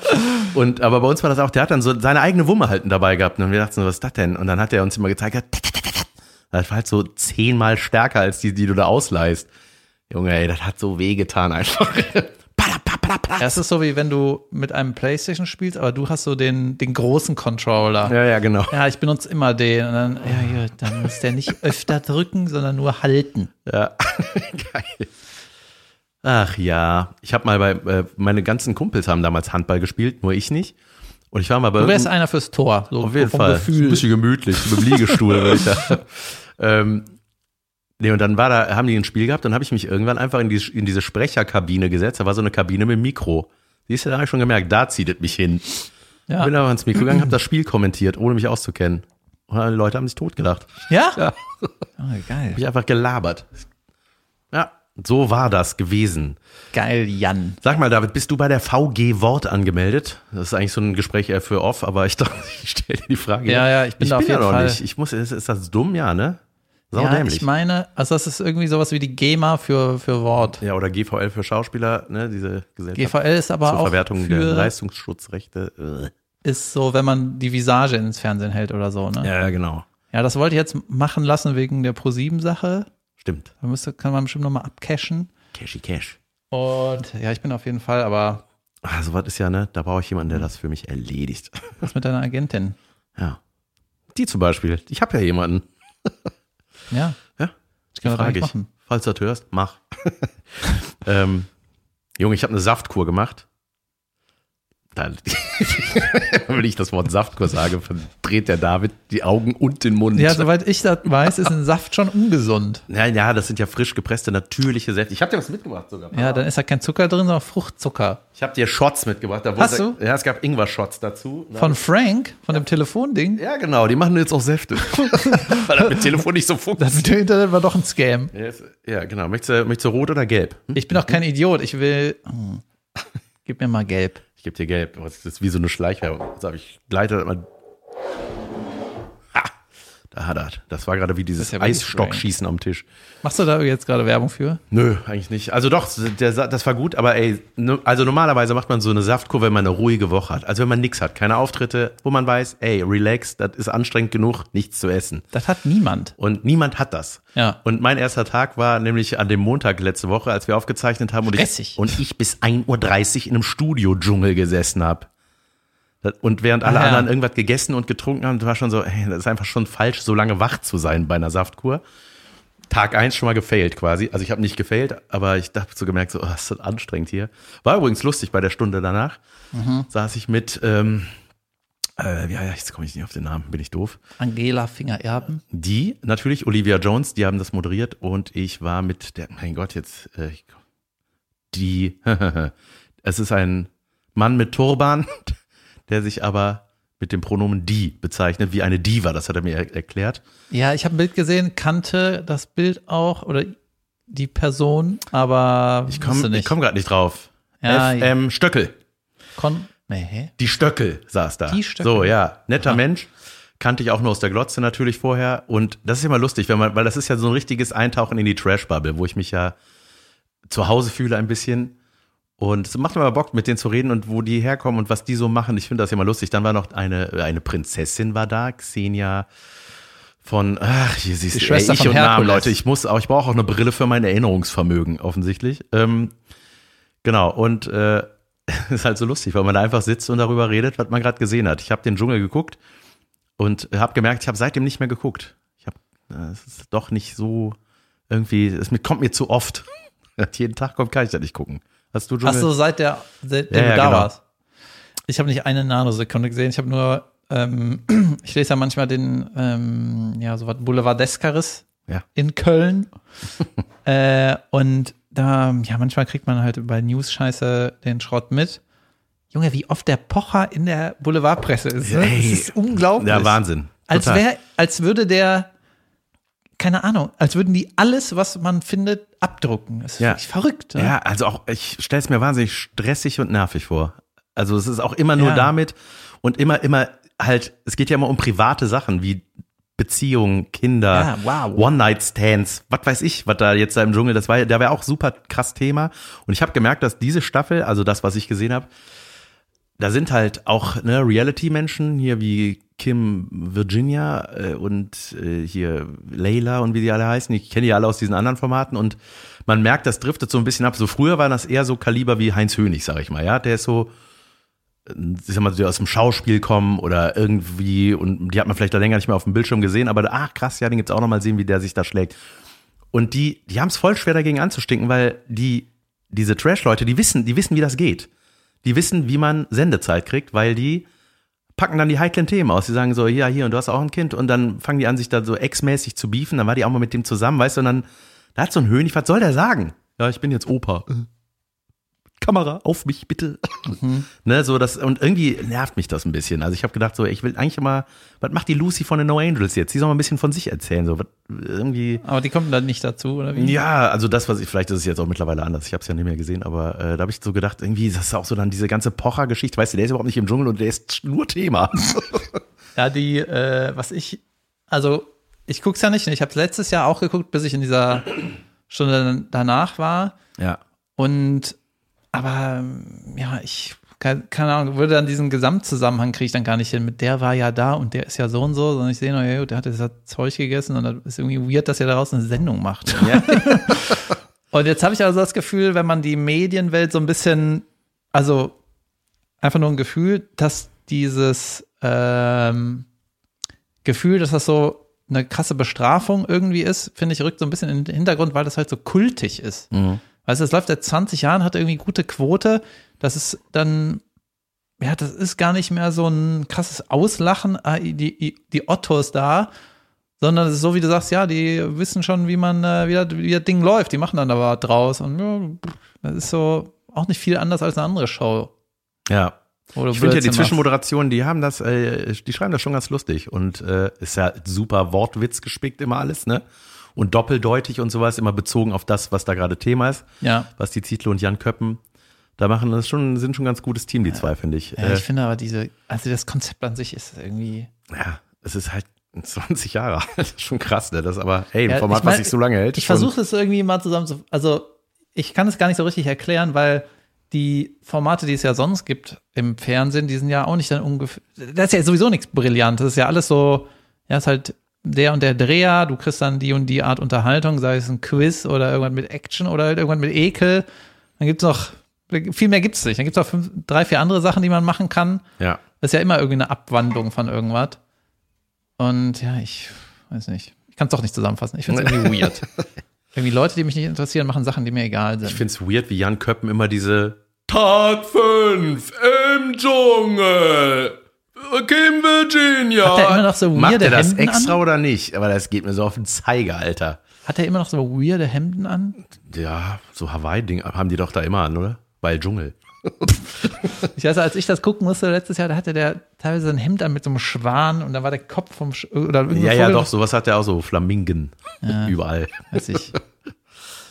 Und, aber bei uns war das auch, der hat dann so seine eigene Wumme halt dabei gehabt. Und wir dachten so, was ist das denn? Und dann hat er uns immer gezeigt, ja, das war halt so zehnmal stärker als die, die du da ausleihst. Junge, ey, das hat so wehgetan einfach. Das ist so wie wenn du mit einem Playstation spielst, aber du hast so den, den großen Controller. Ja, ja, genau. Ja, ich benutze immer den. Und dann, ja, gut, dann muss der nicht öfter drücken, sondern nur halten. Ja, geil. Ach ja, ich habe mal bei, äh, meine ganzen Kumpels haben damals Handball gespielt, nur ich nicht. Und ich war mal bei Du wärst einer fürs Tor. So Auf jeden vom Fall. Gefühl. Ein bisschen gemütlich, mit dem Liegestuhl. würde ich da. ähm, nee, und dann war da, haben die ein Spiel gehabt und habe ich mich irgendwann einfach in, die, in diese Sprecherkabine gesetzt. Da war so eine Kabine mit Mikro. Siehst du, da habe ich schon gemerkt, da zieht es mich hin. Ja. Bin aber ins Mikro gegangen, habe das Spiel kommentiert, ohne mich auszukennen. Und die Leute haben sich totgelacht. Ja? Ja. Oh, geil. Hab ich einfach gelabert. Ja, so war das gewesen. Geil, Jan. Sag mal, David, bist du bei der VG Wort angemeldet? Das ist eigentlich so ein Gespräch eher für off, aber ich dachte, ich stelle dir die Frage. Ja, ja, ich bin da auf ja jeden noch Fall. nicht. Ich muss, ist, ist das dumm? Ja, ne? Sau Ja, dämlich. ich meine, also das ist irgendwie sowas wie die GEMA für, für Wort. ja, oder GVL für Schauspieler, ne? Diese Gesellschaft GVL ist aber zur auch Verwertung der für, Leistungsschutzrechte. ist so, wenn man die Visage ins Fernsehen hält oder so, ne? Äh. Ja, genau. Ja, das wollte ich jetzt machen lassen wegen der Pro7-Sache. Stimmt. Da müsste, kann man bestimmt nochmal abcashen. Cashy Cash. Und ja, ich bin auf jeden Fall, aber Also was ist ja, ne? Da brauche ich jemanden, der das für mich erledigt. was mit deiner Agentin? Ja. Die zum Beispiel. Ich habe ja jemanden. Ja, Ja. ich kann das Frage ich. machen. Falls du das hörst, mach. ähm, Junge, ich habe eine Saftkur gemacht. Dann, wenn ich das Wort Saftkur sage, verdreht der David die Augen und den Mund. Ja, soweit ich das weiß, ist ein Saft schon ungesund. ja, ja, das sind ja frisch gepresste, natürliche Säfte. Ich habe dir was mitgebracht sogar. Ja, dann ist da kein Zucker drin, sondern Fruchtzucker. Ich habe dir Shots mitgebracht. Hast wurde- Ja, es gab Ingwer-Shots dazu. Von Frank, von dem Telefonding. ja, genau, die machen jetzt auch Säfte. Weil das mit Telefon nicht so Das funktioniert. mit dem Internet war doch ein Scam. Ja, Ja, genau. Möchtest du, möchtest du rot oder gelb? Hm? Ich bin doch kein Idiot. Ich will. Hm. Gib mir mal gelb. Ich gebe dir gelb. Das ist wie so eine Schleichwerbung. Habe ich. Ha, da hat er. Das war gerade wie dieses ja Eisstockschießen am Tisch. Machst du da jetzt gerade Werbung für? Nö, eigentlich nicht. Also doch, der, das war gut, aber ey, also normalerweise macht man so eine Saftkur, wenn man eine ruhige Woche hat. Also wenn man nichts hat, keine Auftritte, wo man weiß, ey, relax, das ist anstrengend genug, nichts zu essen. Das hat niemand. Und niemand hat das. Ja. Und mein erster Tag war nämlich an dem Montag letzte Woche, als wir aufgezeichnet haben und ich, und ich bis 1.30 Uhr in einem Studio-Dschungel gesessen habe. Und während alle Ah, ja. anderen irgendwas gegessen und getrunken haben, war schon so, ey, das ist einfach schon falsch, so lange wach zu sein bei einer Saftkur. Tag eins schon mal gefailt quasi. Also ich habe nicht gefailt, aber ich habe so gemerkt, so, oh, ist das anstrengend hier. War übrigens lustig bei der Stunde danach. Mhm. Saß ich mit, ähm, äh, ja, ja, jetzt komme ich nicht auf den Namen, bin ich doof. Angela Finger-Erben. Die, natürlich, Olivia Jones, die haben das moderiert und ich war mit der, mein Gott, jetzt, äh, die, es ist ein Mann mit Turban, der sich aber mit dem Pronomen die bezeichnet, wie eine Diva, das hat er mir er erklärt. Ja, ich habe ein Bild gesehen, kannte das Bild auch oder die Person, aber Ich komme komm gerade nicht drauf. Ja, FM Stöckel, Kon nee, die Stöckel saß da. Die Stöckel. So, ja, netter Aha. Mensch. Kannte ich auch nur aus der Glotze natürlich vorher. Und das ist immer lustig, wenn man, weil das ist ja so ein richtiges Eintauchen in die Trash-Bubble, wo ich mich ja zu Hause fühle ein bisschen. Und es macht mir aber Bock, mit denen zu reden und wo die herkommen und was die so machen. Ich finde das immer lustig. Dann war noch eine, eine Prinzessin war da, Xenia von, ach, hier siehst du, ich von und Namen, Herkules. Leute. Ich muss auch, ich brauche auch eine Brille für mein Erinnerungsvermögen, offensichtlich. Ähm, genau, und äh, ist halt so lustig, weil man da einfach sitzt und darüber redet, was man gerade gesehen hat. Ich habe den Dschungel geguckt und habe gemerkt, ich habe seitdem nicht mehr geguckt. Ich habe, äh, es ist doch nicht so irgendwie, es kommt mir zu oft. Jeden Tag kommt, kann ich da nicht gucken. Hast du Ach Dschungel? so, seit der, seitdem Ja, ja, du da genau. warst. Ich habe nicht eine Nanosekunde gesehen. Ich habe nur, ähm, ich lese ja manchmal den, ähm, ja, so was Boulevardescaris Ja. in Köln. äh, und da, ja, manchmal kriegt man halt bei News-Scheiße den Schrott mit. Junge, wie oft der Pocher in der Boulevardpresse ist. Ne? Ey. Das ist unglaublich. Ja, Wahnsinn. Als Total. wäre, als würde der, keine Ahnung, als würden die alles, was man findet, abdrucken. Das ist Ja. wirklich verrückt. Ne? Ja, also auch, ich stelle es mir wahnsinnig stressig und nervig vor. Also es ist auch immer nur Ja. damit und immer, immer halt, es geht ja immer um private Sachen wie Beziehungen, Kinder, Ja, wow. One-Night-Stands, was weiß ich, was da jetzt da im Dschungel, das war, da wäre auch super krass Thema. Und ich habe gemerkt, dass diese Staffel, also das, was ich gesehen habe, da sind halt auch ne, Reality-Menschen hier wie Kim Virginia äh, und äh, hier Layla und wie die alle heißen. Ich kenne die alle aus diesen anderen Formaten und man merkt, das driftet so ein bisschen ab. So früher war das eher so Kaliber wie Heinz Hönig, sag ich mal. Ja, der ist so, äh, ich sag mal, die aus dem Schauspiel kommen oder irgendwie und die hat man vielleicht da länger nicht mehr auf dem Bildschirm gesehen, aber ach krass, ja, den gibt's auch noch mal sehen, wie der sich da schlägt. Und die, die haben es voll schwer dagegen anzustinken, weil die, diese Trash-Leute, die wissen, die wissen, wie das geht. Die wissen, wie man Sendezeit kriegt, weil die packen dann die heiklen Themen aus. Die sagen so, ja, hier, und du hast auch ein Kind. Und dann fangen die an, sich da so ex-mäßig zu beefen. Dann war die auch mal mit dem zusammen, weißt du, und dann, da hat so ein Hönig, was soll der sagen? Ja, ich bin jetzt Opa. Kamera, auf mich, bitte. ne, so das, und irgendwie nervt mich das ein bisschen. Also ich habe gedacht, so, ich will eigentlich immer, was macht die Lucy von den No Angels jetzt? Die soll mal ein bisschen von sich erzählen, so, was, irgendwie. Aber die kommen dann nicht dazu, oder wie? Ja, also das, was ich, vielleicht ist es jetzt auch mittlerweile anders, ich habe es ja nicht mehr gesehen, aber äh, da habe ich so gedacht, irgendwie, das ist auch so dann diese ganze Pocher-Geschichte, weißt du, der ist überhaupt nicht im Dschungel und der ist nur Thema. Ja, die, äh, was ich, also ich guck's ja nicht, ich habe letztes Jahr auch geguckt, bis ich in dieser Stunde danach war. ja. Und aber ja, ich keine, keine Ahnung, würde dann diesen Gesamtzusammenhang kriege ich dann gar nicht hin. Mit der war ja da und der ist ja so und so, sondern ich sehe nur, ja, der hat das Zeug gegessen und das ist irgendwie weird, dass er daraus eine Sendung macht. ja. Und jetzt habe ich also das Gefühl, wenn man die Medienwelt so ein bisschen, also einfach nur ein Gefühl, dass dieses ähm, Gefühl, dass das so eine krasse Bestrafung irgendwie ist, finde ich, rückt so ein bisschen in den Hintergrund, weil das halt so kultig ist. Mhm. Weißt du, es läuft seit 20 Jahren, hat irgendwie gute Quote. Das ist dann, ja, das ist gar nicht mehr so ein krasses Auslachen, ah, die, die, Ottos da, sondern es ist so, wie du sagst, ja, die wissen schon, wie man, äh, wie, das, wie das Ding läuft. Die machen dann da was draus. Und ja, das ist so auch nicht viel anders als eine andere Show. ja. Du Ich finde ja die. Zwischenmoderationen, die haben das, äh, die schreiben das schon ganz lustig und äh, ist ja super Wortwitz gespickt immer alles, ne? Und doppeldeutig und sowas, immer bezogen auf das, was da gerade Thema ist, Ja. was die Zietlow und Jan Köppen da machen. Das schon, sind schon ein ganz gutes Team, die zwei, finde ich. ja, Äh, ich finde aber diese, also das Konzept an sich ist irgendwie. ja, es ist halt 20 Jahre alt. Das ist schon krass, ne? Das ist aber, hey, ein Ja, Format, ich mein, was sich so lange hält. Ich versuche es irgendwie mal zusammen zu. Also, ich kann es gar nicht so richtig erklären, weil die Formate, die es ja sonst gibt im Fernsehen, die sind ja auch nicht dann ungefähr. Das ist ja sowieso nichts Brillantes. Das ist ja alles so, ja, ist halt der und der Dreher, du kriegst dann die und die Art Unterhaltung, sei es ein Quiz oder irgendwann mit Action oder halt irgendwann mit Ekel. Dann gibt's noch, viel mehr gibt's nicht. Dann gibt's auch fünf, drei, vier andere Sachen, die man machen kann. Ja. Das ist ja immer irgendwie eine Abwandlung von irgendwas. Und ja, ich weiß nicht. Ich kann es doch nicht zusammenfassen. Ich finde es irgendwie weird. Irgendwie Leute, die mich nicht interessieren, machen Sachen, die mir egal sind. Ich finde es weird, wie Jan Köppen immer diese Tag 5 im Dschungel. Kim Virginia. Hat der immer noch so Macht weirde er das Hemden extra an? oder nicht? Aber das geht mir so auf den Zeiger, Alter. Hat er immer noch so weirde Hemden an? Ja, so Hawaii-Ding haben die doch da immer an, oder? Weil Dschungel. Ich weiß, als ich das gucken musste letztes Jahr, da hatte der teilweise ein Hemd an mit so einem Schwan und da war der Kopf vom Sch oder Ja, ja, doch, sowas hat er auch so Flamingen. Überall. Weiß ich.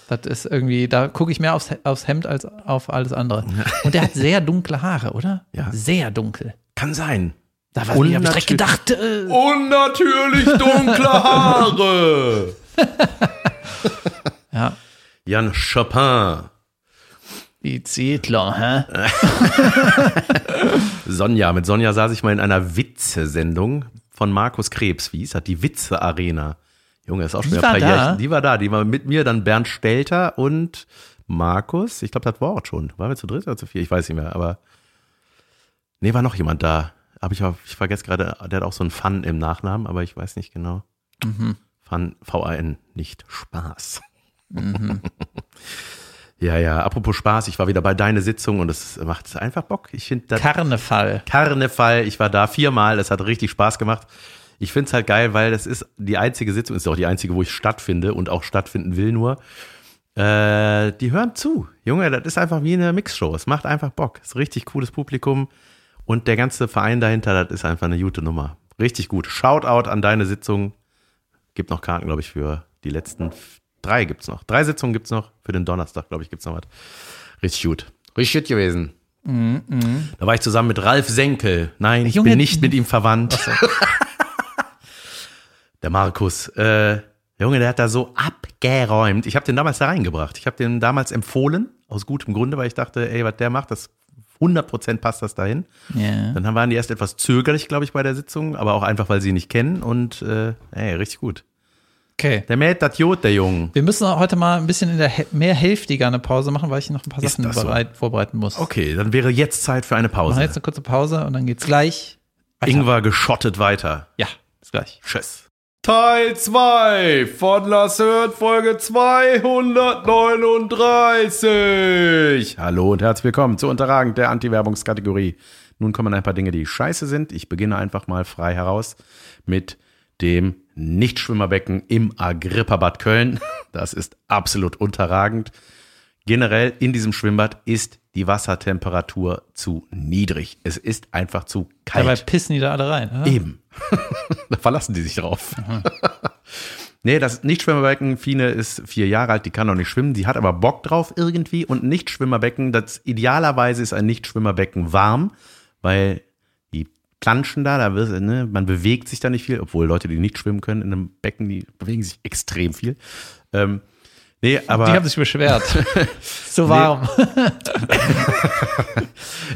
Das ist irgendwie, da gucke ich mehr aufs, aufs Hemd als auf alles andere. Und der hat sehr dunkle Haare, oder? Ja. Sehr dunkel. Kann sein. Da war ich direkt gedacht, äh, Und natürlich dunkle Haare. ja, Jan Chopin. die Zietler, hä? Sonja. Mit Sonja saß ich mal in einer Witze-Sendung von Markus Krebs. Wie hieß das? Die Witze-Arena. Junge, ist auch schon Die wieder ein paar? Jährchen. Die war da. Die war mit mir dann Bernd Stelter und Markus. Ich glaube, das war auch schon. Waren wir zu dritt oder zu vier? Ich weiß nicht mehr, aber. Nee, war noch jemand da. Aber ich, ich vergesse gerade, der hat auch so einen Fun im Nachnamen, aber ich weiß nicht genau. Mhm. Fun, V-A-N, nicht Spaß. ja, ja, apropos Spaß, ich war wieder bei deiner Sitzung und es macht einfach Bock. Ich finde das Karneval. Karneval, ich war da viermal, es hat richtig Spaß gemacht. Ich finde es halt geil, weil das ist die einzige Sitzung, ist auch die einzige, wo ich stattfinde und auch stattfinden will nur. Äh, die hören zu. Junge, das ist einfach wie eine Mixshow. Es macht einfach Bock. Es ist ein richtig cooles Publikum. Und der ganze Verein dahinter, das ist einfach eine gute Nummer. Richtig gut. Shoutout an deine Sitzung. Gibt noch Karten, glaube ich, für die letzten drei gibt's noch. Drei Sitzungen gibt's noch. Für den Donnerstag, glaube ich, gibt's noch was. Richtig gut. Richtig gut gewesen. Da war ich zusammen mit Ralf Senkel. Nein, ich bin nicht mit ihm verwandt. Der Markus. Äh, Junge, der hat da so abgeräumt. Ich habe den damals da reingebracht. Ich habe den damals empfohlen, aus gutem Grunde, weil ich dachte, ey, was der macht, das 100% passt das dahin. Ja. Dann waren die erst etwas zögerlich, glaube ich, bei der Sitzung, aber auch einfach, weil sie ihn nicht kennen und äh, ey, richtig gut. Okay. Der mäht das Jod, der Junge. Wir müssen heute mal ein bisschen in der He- mehr hälftiger eine Pause machen, weil ich noch ein paar Ist Sachen das so? bereit, vorbereiten muss. Okay, dann wäre jetzt Zeit für eine Wir machen Pause. jetzt eine kurze Pause und dann geht's gleich. weiter. Ingwer geschottet weiter. Ja, bis gleich. Tschüss. Teil 2 von Lass hört Folge 239. Hallo und herzlich willkommen zu Unterragend der Anti-Werbungskategorie. Nun kommen ein paar Dinge, die scheiße sind. Ich beginne einfach mal frei heraus mit dem Nichtschwimmerbecken im Agrippa-Bad Köln. Das ist absolut unterragend. Generell in diesem Schwimmbad ist die Wassertemperatur zu niedrig. Es ist einfach zu kalt. Dabei pissen die da alle rein. Oder? Eben. da verlassen die sich drauf. nee, das Nichtschwimmerbecken, Fine ist vier Jahre alt, die kann noch nicht schwimmen, die hat aber Bock drauf irgendwie. Und Nichtschwimmerbecken, das idealerweise ist ein Nichtschwimmerbecken warm, weil die planschen da, da wird, ne, man bewegt sich da nicht viel, obwohl Leute, die nicht schwimmen können in einem Becken, die bewegen sich extrem viel. Ähm, nee, aber. Die haben sich beschwert. so warm.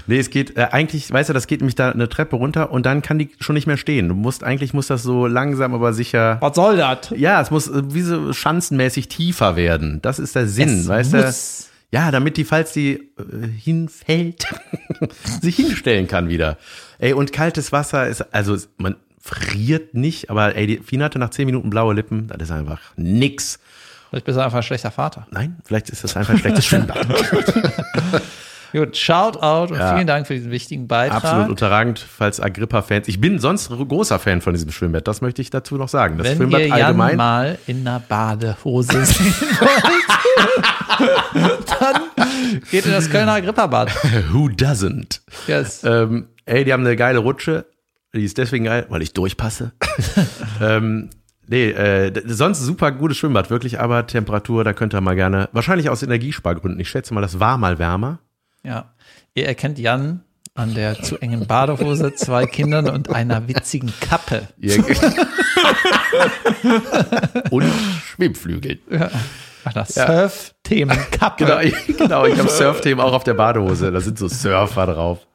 Nee, es geht äh, eigentlich, weißt du, das geht nämlich da eine Treppe runter und dann kann die schon nicht mehr stehen. Du musst, eigentlich muss das so langsam, aber sicher. Was soll das? Ja, es muss äh, wie so schanzenmäßig tiefer werden. Das ist der Sinn, Es weißt muss. du? Ja, damit die, falls die äh, hinfällt, sich hinstellen kann wieder. Ey, und kaltes Wasser ist, also man friert nicht, aber ey, die Fina hatte nach zehn Minuten blaue Lippen, das ist einfach nix. Vielleicht bist du einfach ein schlechter Vater. Nein, vielleicht ist das einfach ein schlechtes Schwimmbad. Gut, shout out und Ja. vielen Dank für diesen wichtigen Beitrag. Absolut unterragend, falls Agrippa-Fans. Ich bin sonst großer Fan von diesem Schwimmbad, das möchte ich dazu noch sagen. Das Wenn Schwimmbad ihr Jan allgemein. mal in einer Badehose sehen wollt, dann geht in das Kölner Agrippa-Bad. Who doesn't? Yes. Ähm, ey, die haben eine geile Rutsche. Die ist deswegen geil, weil ich durchpasse. ähm, nee, äh, sonst super gutes Schwimmbad, wirklich, aber Temperatur, da könnt ihr mal gerne, wahrscheinlich aus Energiespargründen, ich schätze mal, das war mal wärmer. Ja. Ihr erkennt Jan an der zu engen Badehose, zwei Kindern und einer witzigen Kappe. Und Schwimmflügel. Ach, das Surf-Themen-Kappe. Genau, ich, genau, ich habe Surfthemen auch auf der Badehose. Da sind so Surfer drauf.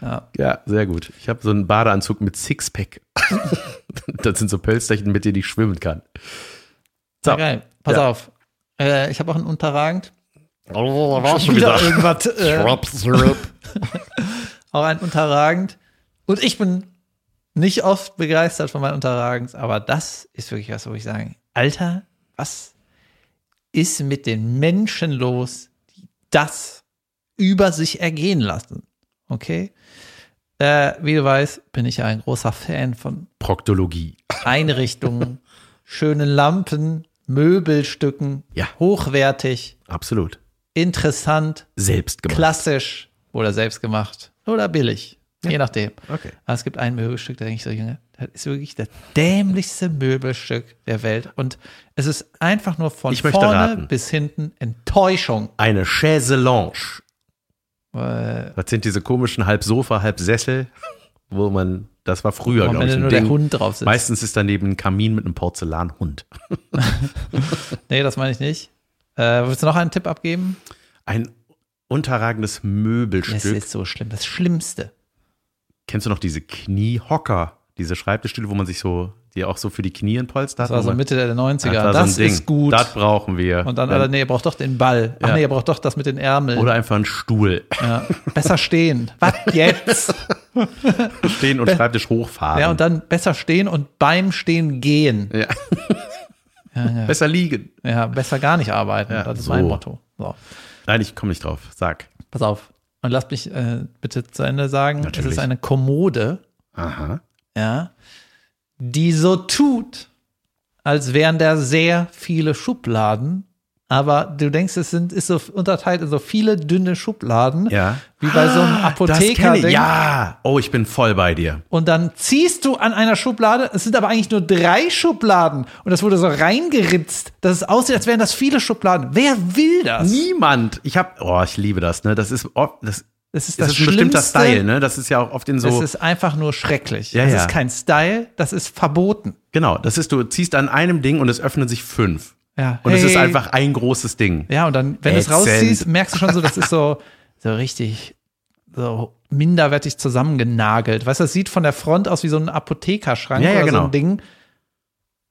Ja. Ja, sehr gut. Ich habe so einen Badeanzug mit Sixpack. das sind so Pölsterchen, mit denen ich schwimmen kann. So. Ja, geil. Pass Ja. auf. Äh, ich habe auch einen Unterragend. Oh, was Schon wieder irgendwas. Äh, Drop syrup. auch ein Unterragend. Und ich bin nicht oft begeistert von meinen Unterragens, aber das ist wirklich was, wo ich sage, Alter, was ist mit den Menschen los, die das über sich ergehen lassen? Okay? Äh, wie du weißt, bin ich ja ein großer Fan von Proktologie. Einrichtungen, schönen Lampen, Möbelstücken, Ja. hochwertig, Absolut. interessant, Selbst gemacht. klassisch oder selbst gemacht oder billig. Je nachdem. Okay. Aber es gibt ein Möbelstück, da denke ich so, Junge, das ist wirklich das dämlichste Möbelstück der Welt. Und es ist einfach nur von vorne raten. bis hinten Enttäuschung. Eine Chaise Äh, Das sind diese komischen halb Sofa, halb Sessel, wo man, das war früher, glaube ich, nur der Ding. Hund drauf sitzt. Meistens ist daneben ein Kamin mit einem Porzellanhund. nee, das meine ich nicht. Äh, willst du noch einen Tipp abgeben? Ein unterragendes Das Möbelstück. ist so schlimm. Das Schlimmste. Kennst du noch diese Kniehocker? Diese Schreibtischstühle, wo man sich so, die auch so für die Knie ein Polster Das hat? war so Mitte der 90er. das, war Das, Ding. ist gut. Das brauchen wir. Und dann, aber nee, ihr braucht doch den Ball. Ach Ja. nee, ihr braucht doch das mit den Ärmeln. Oder einfach ein Stuhl. ja. Besser stehen. Was jetzt? Stehen und Schreibtisch hochfahren. Ja, und dann besser stehen und beim Stehen gehen. Ja. Ja, ja. Besser liegen. Ja, besser gar nicht arbeiten. Ja, das ist so. mein Motto. So, Nein, ich komme nicht drauf. Sag. pass auf. Und lasst mich äh, bitte zu Ende sagen. Natürlich. Es ist eine Kommode, Aha. ja, die so tut, als wären da sehr viele Schubladen Aber du denkst, es sind, ist so unterteilt in so viele dünne Schubladen, Ja. wie bei so einem Das kenn Apotheker-Ding. ich. Ja. Oh, ich bin voll bei dir. Und dann ziehst du an einer Schublade, es sind aber eigentlich nur drei Schubladen und das wurde so reingeritzt, dass es aussieht, als wären das viele Schubladen. Wer will das? Niemand. Ich hab, oh, ich liebe das, ne? Das ist, oft- das, Das ist das das ist ein bestimmter Schlimmste. Style, ne? Das ist ja auch oft in Das so, ist einfach nur schrecklich. Ja, das ja. ist kein Style, das ist verboten. genau, das ist, du ziehst an einem Ding und es öffnen sich fünf. Ja, Und es ist hey. einfach ein großes Ding. Ja, und dann, wenn du es rausziehst, merkst du schon so, das ist so, so richtig so minderwertig zusammengenagelt. Weißt du, das sieht von der Front aus wie so ein Apothekerschrank Ja, ja, oder so genau. ein Ding.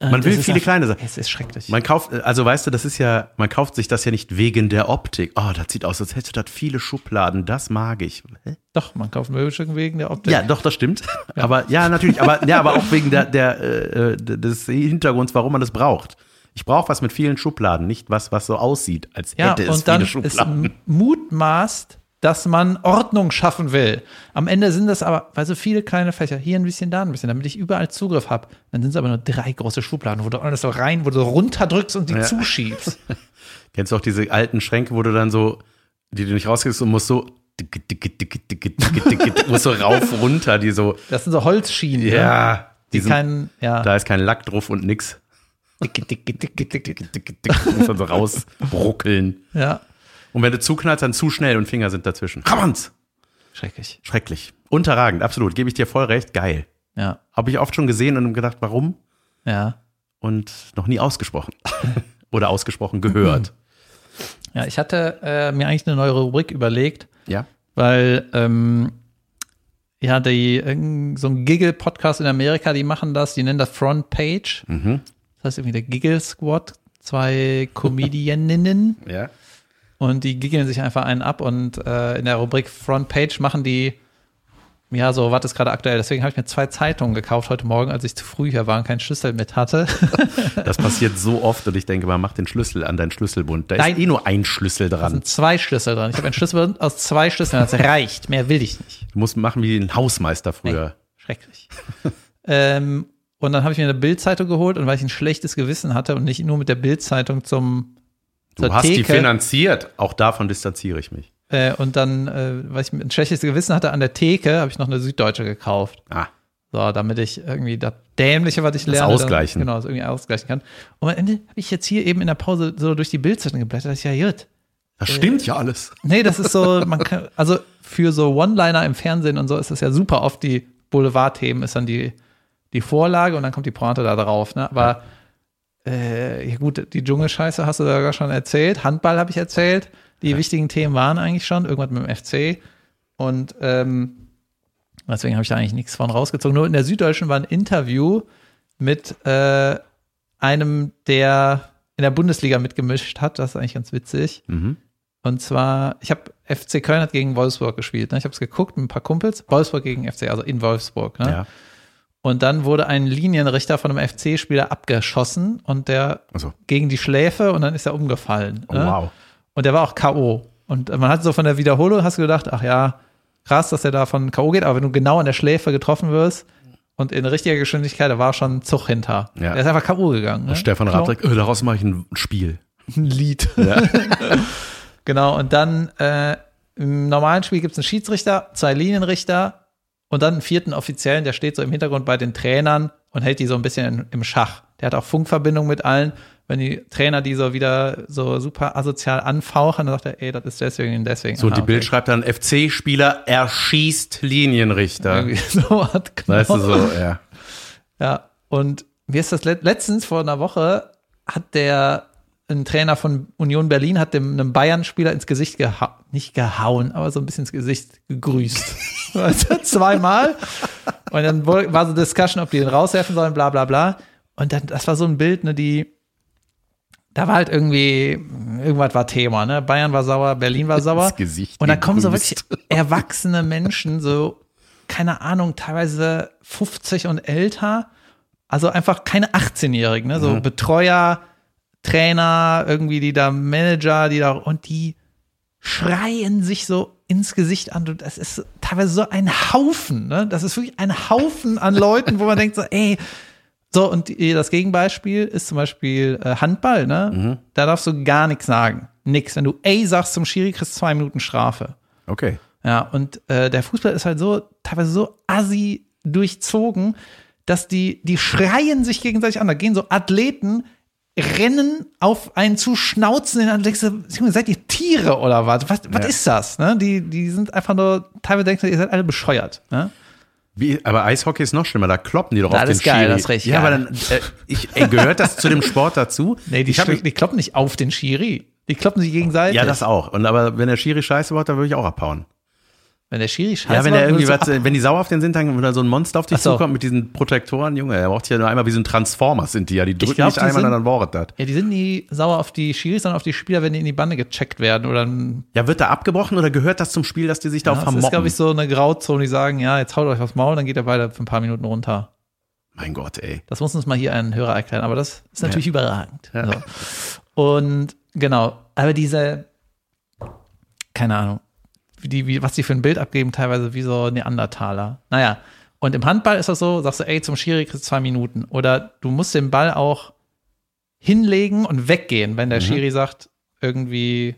Äh, Man das will viele einfach- kleine Sachen. Es ist schrecklich. Man kauft, also weißt du, das ist ja, man kauft sich das ja nicht wegen der Optik. Oh, das sieht aus, als hätte das viele Schubladen. Das mag ich. Hä? Doch, man kauft Möbelstücke wegen der Optik. Ja, doch, das stimmt. Aber ja, natürlich. Aber ja, aber auch wegen der, der äh, des Hintergrunds, warum man das braucht. Ich brauche was mit vielen Schubladen, nicht was, was so aussieht, als Ja, hätte es und dann viele ist Schubladen. m- mutmaßt, dass man Ordnung schaffen will. Am Ende sind das aber, weil so viele kleine Fächer, hier ein bisschen, da ein bisschen, damit ich überall Zugriff habe. Dann sind es aber nur drei große Schubladen, wo du alles so rein, wo du runterdrückst und die zuschiebst. Kennst du auch diese alten Schränke, wo du dann so, die du nicht rauskriegst und musst so, musst so rauf, runter, die so, Das sind so Holzschienen, ne? ja, die sind, keinen, ja. da ist kein Lack drauf und nix. Muss dann so rausbruckeln. Ja, Und wenn du zuknallst, dann zu schnell und Finger sind dazwischen. Rammans! schrecklich. Schrecklich. Unterragend, absolut. Gebe ich dir voll recht. Geil. Ja, Habe ich oft schon gesehen und gedacht, warum? ja. Und noch nie ausgesprochen. Oder ausgesprochen gehört. Ja, ich hatte äh, mir eigentlich eine neue Rubrik überlegt, Ja. weil ähm, ja, die, so ein Giggle-Podcast in Amerika, die machen das, die nennen das Front Page. Mhm. Das heißt irgendwie der Giggle Squad, zwei Comedianinnen Ja. Und die giggeln sich einfach einen ab und äh, in der Rubrik Front Page machen die ja, so, was ist gerade aktuell? Deswegen habe ich mir zwei Zeitungen gekauft heute Morgen, als ich zu früh hier war und keinen Schlüssel mit hatte. Das passiert so oft und ich denke mal, mach den Schlüssel an deinen Schlüsselbund. Da Nein. ist eh nur ein Schlüssel Da dran. sind zwei Schlüssel dran. Ich habe einen Schlüssel aus zwei Schlüsseln. Das reicht. Mehr will ich nicht. Du musst machen wie ein Hausmeister früher. Schrecklich. ähm, und dann habe ich mir eine Bildzeitung geholt und weil ich ein schlechtes Gewissen hatte und nicht nur mit der Bildzeitung zum Du hast die Theke, finanziert. Auch davon distanziere ich mich. äh, und dann, äh, weil ich ein schlechtes Gewissen hatte an der Theke, habe ich noch eine Süddeutsche gekauft. Ah, So, damit ich irgendwie das Dämliche, was ich lerne, ausgleichen. Dann, genau, das irgendwie ausgleichen kann. Und am Ende habe ich jetzt hier eben in der Pause so durch die Bildzeitung geblättert, dass ich ja gut. das stimmt ja alles. Nee, das ist so, man kann, also für so One-Liner im Fernsehen und so ist das ja super oft die Boulevardthemen ist dann die, die Vorlage und dann kommt die Pointe da drauf, ne? Aber äh, ja gut, die Dschungelscheiße hast du da gar schon erzählt, Handball habe ich erzählt, die wichtigen Themen waren eigentlich schon, irgendwas mit dem FC und ähm, deswegen habe ich da eigentlich nichts von rausgezogen. Nur in der Süddeutschen war ein Interview mit äh, einem, der in der Bundesliga mitgemischt hat, das ist eigentlich ganz witzig. Mhm. Und zwar, ich habe FC Köln hat gegen Wolfsburg gespielt. Ne? Ich habe es geguckt mit ein paar Kumpels. Wolfsburg gegen FC, also in Wolfsburg. Ne? Ja. Und dann wurde ein Linienrichter von einem FC-Spieler abgeschossen und der Also, gegen die Schläfe und dann ist er umgefallen. oh, ne? wow. Und der war auch K.O. Und man hat so von der Wiederholung, hast du gedacht, ach ja, krass, dass er da von K.O. geht, aber wenn du genau an der Schläfe getroffen wirst und in richtiger Geschwindigkeit, da war schon ein Zug hinter. Ja. Der ist einfach K.O. gegangen. Ne? Stefan. Raab sagt, äh, daraus mache ich ein Spiel. ein Lied. genau, und dann äh, im normalen Spiel gibt es einen Schiedsrichter, zwei Linienrichter und dann einen vierten Offiziellen, der steht so im Hintergrund bei den Trainern und hält die so ein bisschen im Schach. Der hat auch Funkverbindung mit allen. Wenn die Trainer die so wieder so super asozial anfauchen, dann sagt er, ey, das ist deswegen und deswegen. So, Aha, die okay. Bild schreibt dann, FC-Spieler erschießt Linienrichter. Irgendwie so hat, genau. Weißt du so, ja. Ja, und wie ist das let letztens vor einer Woche hat der ein Trainer von Union Berlin hat dem einem Bayern-Spieler ins Gesicht gehauen, nicht gehauen, aber so ein bisschen ins Gesicht gegrüßt. Also zweimal. Und dann war so Discussion, ob die den rauswerfen sollen, bla bla bla. Und dann, das war so ein Bild, ne, die, da war halt irgendwie, irgendwas war Thema, ne? Bayern war sauer, Berlin war sauer. Ins Gesicht Und dann kommen so wirklich erwachsene Menschen, so, keine Ahnung, teilweise 50 und älter. Also einfach keine 18-Jährigen, ne? So Betreuer, Trainer, irgendwie die da Manager, die da, und die schreien sich so ins Gesicht an. Und das ist teilweise so ein Haufen, ne? Das ist wirklich ein Haufen an Leuten, wo man denkt so, ey, So, und das Gegenbeispiel ist zum Beispiel äh, Handball, ne? Mhm. Da darfst du gar nichts sagen. Nix. Wenn du ey sagst zum Schiri, kriegst du zwei Minuten Strafe. Okay. Ja, und äh, der Fußball ist halt so, teilweise so assi durchzogen, dass die, die schreien sich gegenseitig an. Da gehen so Athleten, rennen auf einen zu schnauzen, und dann denkst du, Junge, seid ihr Tiere oder was? Was, was Ja. ist das? Ne? Die, die sind einfach nur, teilweise denkst du, ihr seid alle bescheuert. Ne? Wie, aber Eishockey ist noch schlimmer, da kloppen die doch Ja, auf das den ist geil, Schiri. das ist richtig ja, aber geil. dann, äh, ich, ey, gehört das zu dem Sport dazu? Nee, die, ich hab, die kloppen nicht auf den Schiri. Die kloppen sich gegenseitig. Ja, das auch. Und aber wenn der Schiri Scheiße baut, dann würde ich auch abhauen. Wenn der Schiri scheiße ja, wenn macht, er irgendwie was, wenn die sauer auf den sind, dann wenn da so ein Monster auf dich so. zukommt mit diesen Protektoren, Junge, er braucht ja nur einmal wie so ein Transformers sind die ja. Die drücken glaub, nicht die einmal sind- dann bohrt das. Ja, die sind nie sauer auf die Schiris, sondern auf die Spieler, wenn die in die Bande gecheckt werden. Oder Ja, wird da abgebrochen oder gehört das zum Spiel, dass die sich da ja, auch das ist, vermoppen? glaube ich, so eine Grauzone, die sagen, ja, jetzt haut euch aufs Maul, dann geht er beide für ein paar Minuten runter. mein Gott, ey. Das muss uns mal hier ein Hörer erklären, aber das ist natürlich überragend. Ja. So. Und genau, aber diese, keine Ahnung, die, wie, was die für ein Bild abgeben, teilweise wie so Neandertaler. Naja, und im Handball ist das so, sagst du, ey, zum Schiri kriegst du zwei Minuten. Oder du musst den Ball auch hinlegen und weggehen, wenn der Schiri sagt, irgendwie,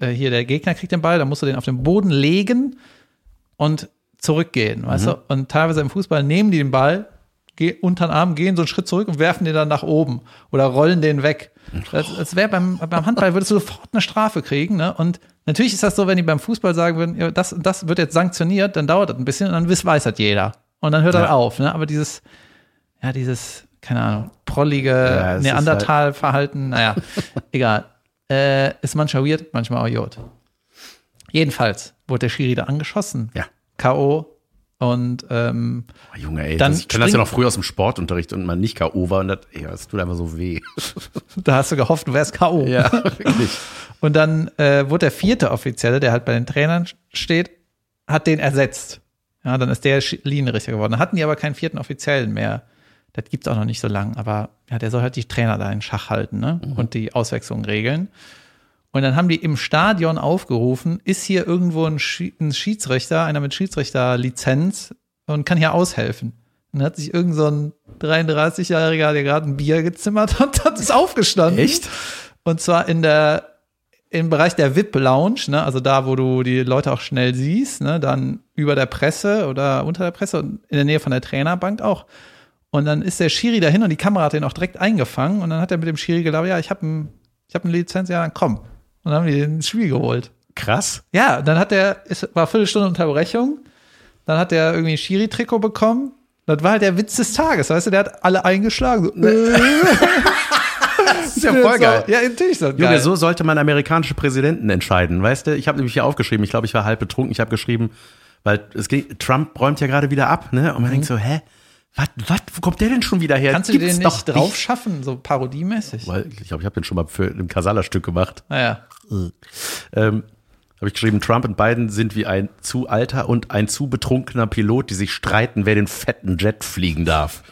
äh, hier der Gegner kriegt den Ball, dann musst du den auf den Boden legen und zurückgehen, weißt du? Und teilweise im Fußball nehmen die den Ball, unter den Arm, gehen so einen Schritt zurück und werfen den dann nach oben oder rollen den weg. Das, das wäre beim, beim Handball würdest du sofort eine Strafe kriegen, ne? Und natürlich ist das so, wenn die beim Fußball sagen würden, ja, das, das wird jetzt sanktioniert, dann dauert das ein bisschen und dann weiß, weiß das jeder. Und dann hört Ja. das auf, ne? Aber dieses, ja, dieses, keine Ahnung, prollige Ja, Neandertal-Verhalten, naja, egal. Äh, ist manchmal weird, manchmal auch gut. Jedenfalls wurde der Schiri da angeschossen. Ja. K.O. Und ähm, Oh, Junge, ey, Dann das, ich kenne das ja noch früher aus dem Sportunterricht und man nicht K.O. war und das, ey, das tut einfach so weh. da hast du gehofft, du wärst K.O. Ja, wirklich. Und dann äh, wurde der vierte Offizielle, der halt bei den Trainern steht, hat den ersetzt. Ja, dann ist der Linienrichter geworden. Dann hatten die aber keinen vierten Offiziellen mehr. Das gibt's auch noch nicht so lang, aber ja, der soll halt die Trainer da in Schach halten ne? und die Auswechslung regeln. Und dann haben die im Stadion aufgerufen, ist hier irgendwo ein, Schi ein Schiedsrichter, einer mit Schiedsrichterlizenz und kann hier aushelfen. Und dann hat sich irgend so ein 33-Jähriger, der gerade ein Bier gezimmert hat, hat es aufgestanden. Echt? Und zwar in der, im Bereich der VIP-Lounge, ne, also da, wo du die Leute auch schnell siehst, ne, dann über der Presse oder unter der Presse und in der Nähe von der Trainerbank auch. Und dann ist der Schiri dahin und die Kamera hat den auch direkt eingefangen und dann hat er mit dem Schiri gelaufen, ja, ich habe ein, ich hab eine Lizenz, ja, dann komm. Und dann haben die den ins Spiel geholt. Krass. Ja, dann hat der, es war Viertelstunde Unterbrechung, dann hat der irgendwie ein Schiri-Trikot bekommen. Das war halt der Witz des Tages, weißt du, der hat alle eingeschlagen. So, Das ist ja voll geil. Ja, natürlich so Junge, geil. so sollte man amerikanische Präsidenten entscheiden, weißt du? Ich habe nämlich hier aufgeschrieben, ich glaube, ich war halb betrunken, ich habe geschrieben, weil es geht, Trump räumt ja gerade wieder ab, ne? Und man denkt so, hä? Was, was, wo kommt der denn schon wieder her? Kannst du den nicht drauf schaffen, so parodiemäßig? Weil ich glaube, ich habe den schon mal für ein Kasala-Stück gemacht. Naja. Ähm, habe ich geschrieben, Trump und Biden sind wie ein zu alter und ein zu betrunkener Pilot, die sich streiten, wer den fetten Jet fliegen darf.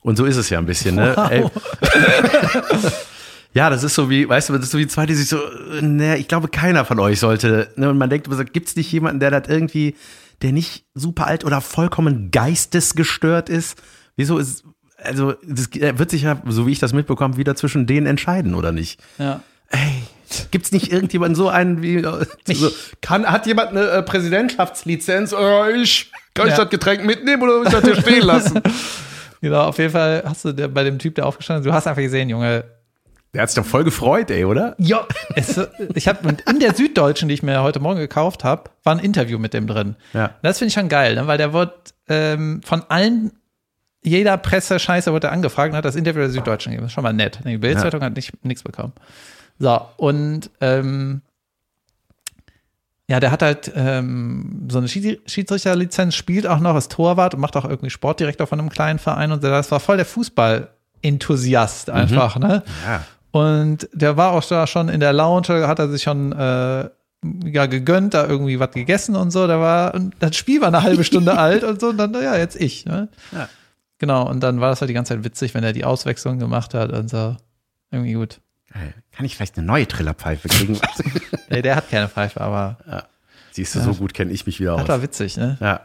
Und so ist es ja ein bisschen, ne? Ey. Ja, das ist so wie, weißt du, das ist so wie zwei, die sich so, äh, ne, ich glaube, keiner von euch sollte, ne, und man denkt immer so, gibt's nicht jemanden, der das irgendwie, der nicht super alt oder vollkommen geistesgestört ist? Wieso ist, also, das er wird sich ja, so wie ich das mitbekomme, wieder zwischen denen entscheiden, oder nicht? Ja. Ey, gibt's nicht irgendjemanden so einen wie, äh, so, kann, hat jemand eine äh, Präsidentschaftslizenz? Äh, ich, kann ich Ja. das Getränk mitnehmen oder muss ich das hier stehen lassen? Genau, auf jeden Fall hast du bei dem Typ, der aufgestanden ist, du hast einfach gesehen, Junge. Der hat sich doch voll gefreut, ey, oder? Ja. Es, ich habe in der Süddeutschen, die ich mir heute Morgen gekauft habe, war ein Interview mit dem drin. Ja. Das finde ich schon geil, ne? weil der wird ähm, von allen, jeder Presse-Scheiße wurde angefragt und hat das Interview der Süddeutschen gegeben. Das ist schon mal nett. Die Bildzeitung hat nicht, nichts bekommen. So, und ähm, ja, der hat halt ähm, so eine Schieds- Schiedsrichterlizenz, spielt auch noch als Torwart und macht auch irgendwie Sportdirektor von einem kleinen Verein und so. das war voll der Fußball-Enthusiast einfach, ne? Ja. Und der war auch da schon in der Lounge, hat er sich schon äh, ja, gegönnt, da irgendwie was gegessen und so. Da war, und das Spiel war eine halbe Stunde alt und so, und dann, ja, jetzt ich. Ne? Ja. Genau, und dann war das halt die ganze Zeit witzig, wenn er die Auswechslung gemacht hat und so. Irgendwie gut. Kann ich vielleicht eine neue Trillerpfeife kriegen? Nee, der hat keine Pfeife, aber Siehst du, so gut kenne ich mich wieder das aus. war witzig, ne? Ja,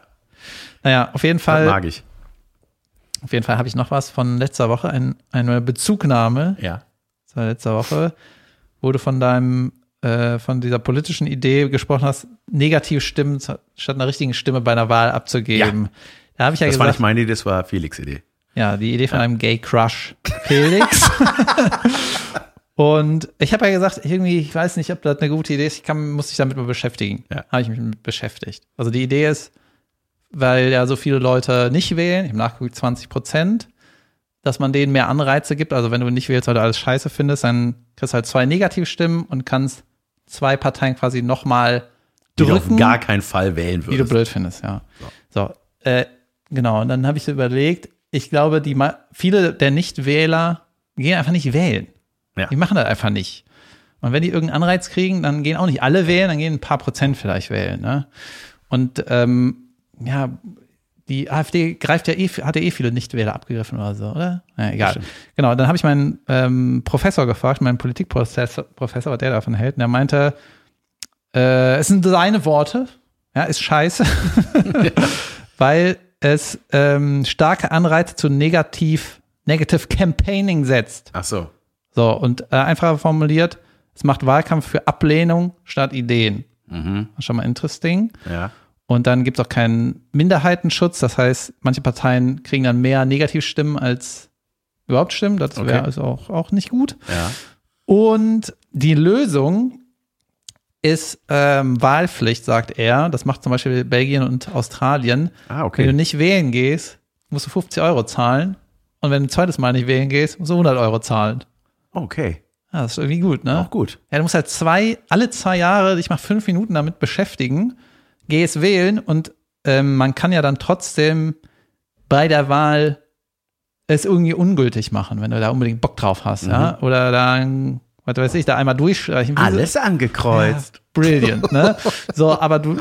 Naja, auf jeden das Fall mag ich. Auf jeden Fall habe ich noch was von letzter Woche, ein, eine Bezugnahme, Ja. Das war letzter Woche, wo du von deinem, äh, von dieser politischen Idee gesprochen hast, negative Stimmen statt einer richtigen Stimme bei einer Wahl abzugeben. Da habe ich ja Das war gesagt, nicht meine Idee, das war Felix' Idee. ja, die Idee von einem Gay Crush Felix. Und ich habe ja gesagt, irgendwie, ich weiß nicht, ob das eine gute Idee ist, ich kann, muss mich damit mal beschäftigen. Ja. Habe ich mich mit beschäftigt. Also die Idee ist, weil ja so viele Leute nicht wählen, ich habe nachgeguckt, 20 Prozent, dass man denen mehr Anreize gibt. Also wenn du nicht wählst, weil du alles scheiße findest, dann kriegst du halt zwei Negativstimmen und kannst zwei Parteien quasi nochmal Die du auf drücken gar keinen Fall wählen wie du würdest. blöd findest, ja. So, äh, genau. Und dann habe ich so überlegt, ich glaube, die viele der Nichtwähler gehen einfach nicht wählen. Ja. Die machen das einfach nicht. Und wenn die irgendeinen Anreiz kriegen, dann gehen auch nicht alle wählen, dann gehen ein paar Prozent vielleicht wählen. Ne? Und ähm, ja, die AfD greift ja eh, hat ja eh viele Nichtwähler abgegriffen oder so, oder? Ja, egal. Genau, dann habe ich meinen ähm, Professor gefragt, meinen Politikprofessor, Professor, was der davon hält. Und er meinte, äh, es sind seine Worte, ja, ist scheiße, weil es ähm, starke Anreize zu negativ, negative Campaigning setzt. Ach so. So, und äh, einfacher formuliert, es macht Wahlkampf für Ablehnung statt Ideen. Mhm. Schon mal interesting. Ja. Und dann gibt es auch keinen Minderheitenschutz. Das heißt, manche Parteien kriegen dann mehr Negativstimmen als überhaupt Stimmen. Das wäre Okay. also auch, auch nicht gut. Ja. Und die Lösung ist ähm, Wahlpflicht, sagt er. Das macht zum Beispiel Belgien und Australien. Ah, Wenn du okay. nicht wählen gehst, musst du 50 Euro zahlen. Und wenn du ein zweites Mal nicht wählen gehst, musst du 100 Euro zahlen. Okay. Ja, das ist irgendwie gut, ne? Auch gut. Ja, du musst halt zwei, alle zwei Jahre dich mal fünf Minuten damit beschäftigen, gehst wählen und ähm, man kann ja dann trotzdem bei der Wahl es irgendwie ungültig machen, wenn du da unbedingt Bock drauf hast, ja? Oder dann, was weiß ich, da einmal durchstreichen. Alles angekreuzt. Brilliant, ne? So, aber du,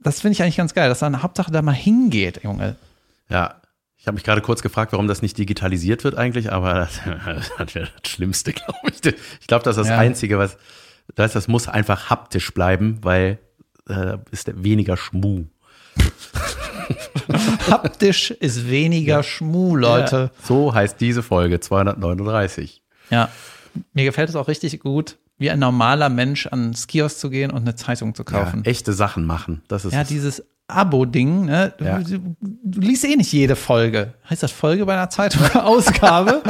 das finde ich eigentlich ganz geil, dass dann Hauptsache da mal hingeht, Junge. Ja. Ich habe mich gerade kurz gefragt, warum das nicht digitalisiert wird eigentlich, aber das, das wäre das Schlimmste, glaube ich. Ich glaube, das ist das Ja. Einzige, was, das, das muss einfach haptisch bleiben, weil äh, ist der weniger Schmuh. Haptisch ist weniger Schmuh, Leute. So heißt diese Folge 239. Ja. Mir gefällt es auch richtig gut, wie ein normaler Mensch ans Kiosk zu gehen und eine Zeitung zu kaufen. Ja, echte Sachen machen. Das ist Ja, dieses Abo-Ding, ne? Du, Ja. du, du liest eh nicht jede Folge. Heißt das Folge bei einer Zeitung? Ausgabe?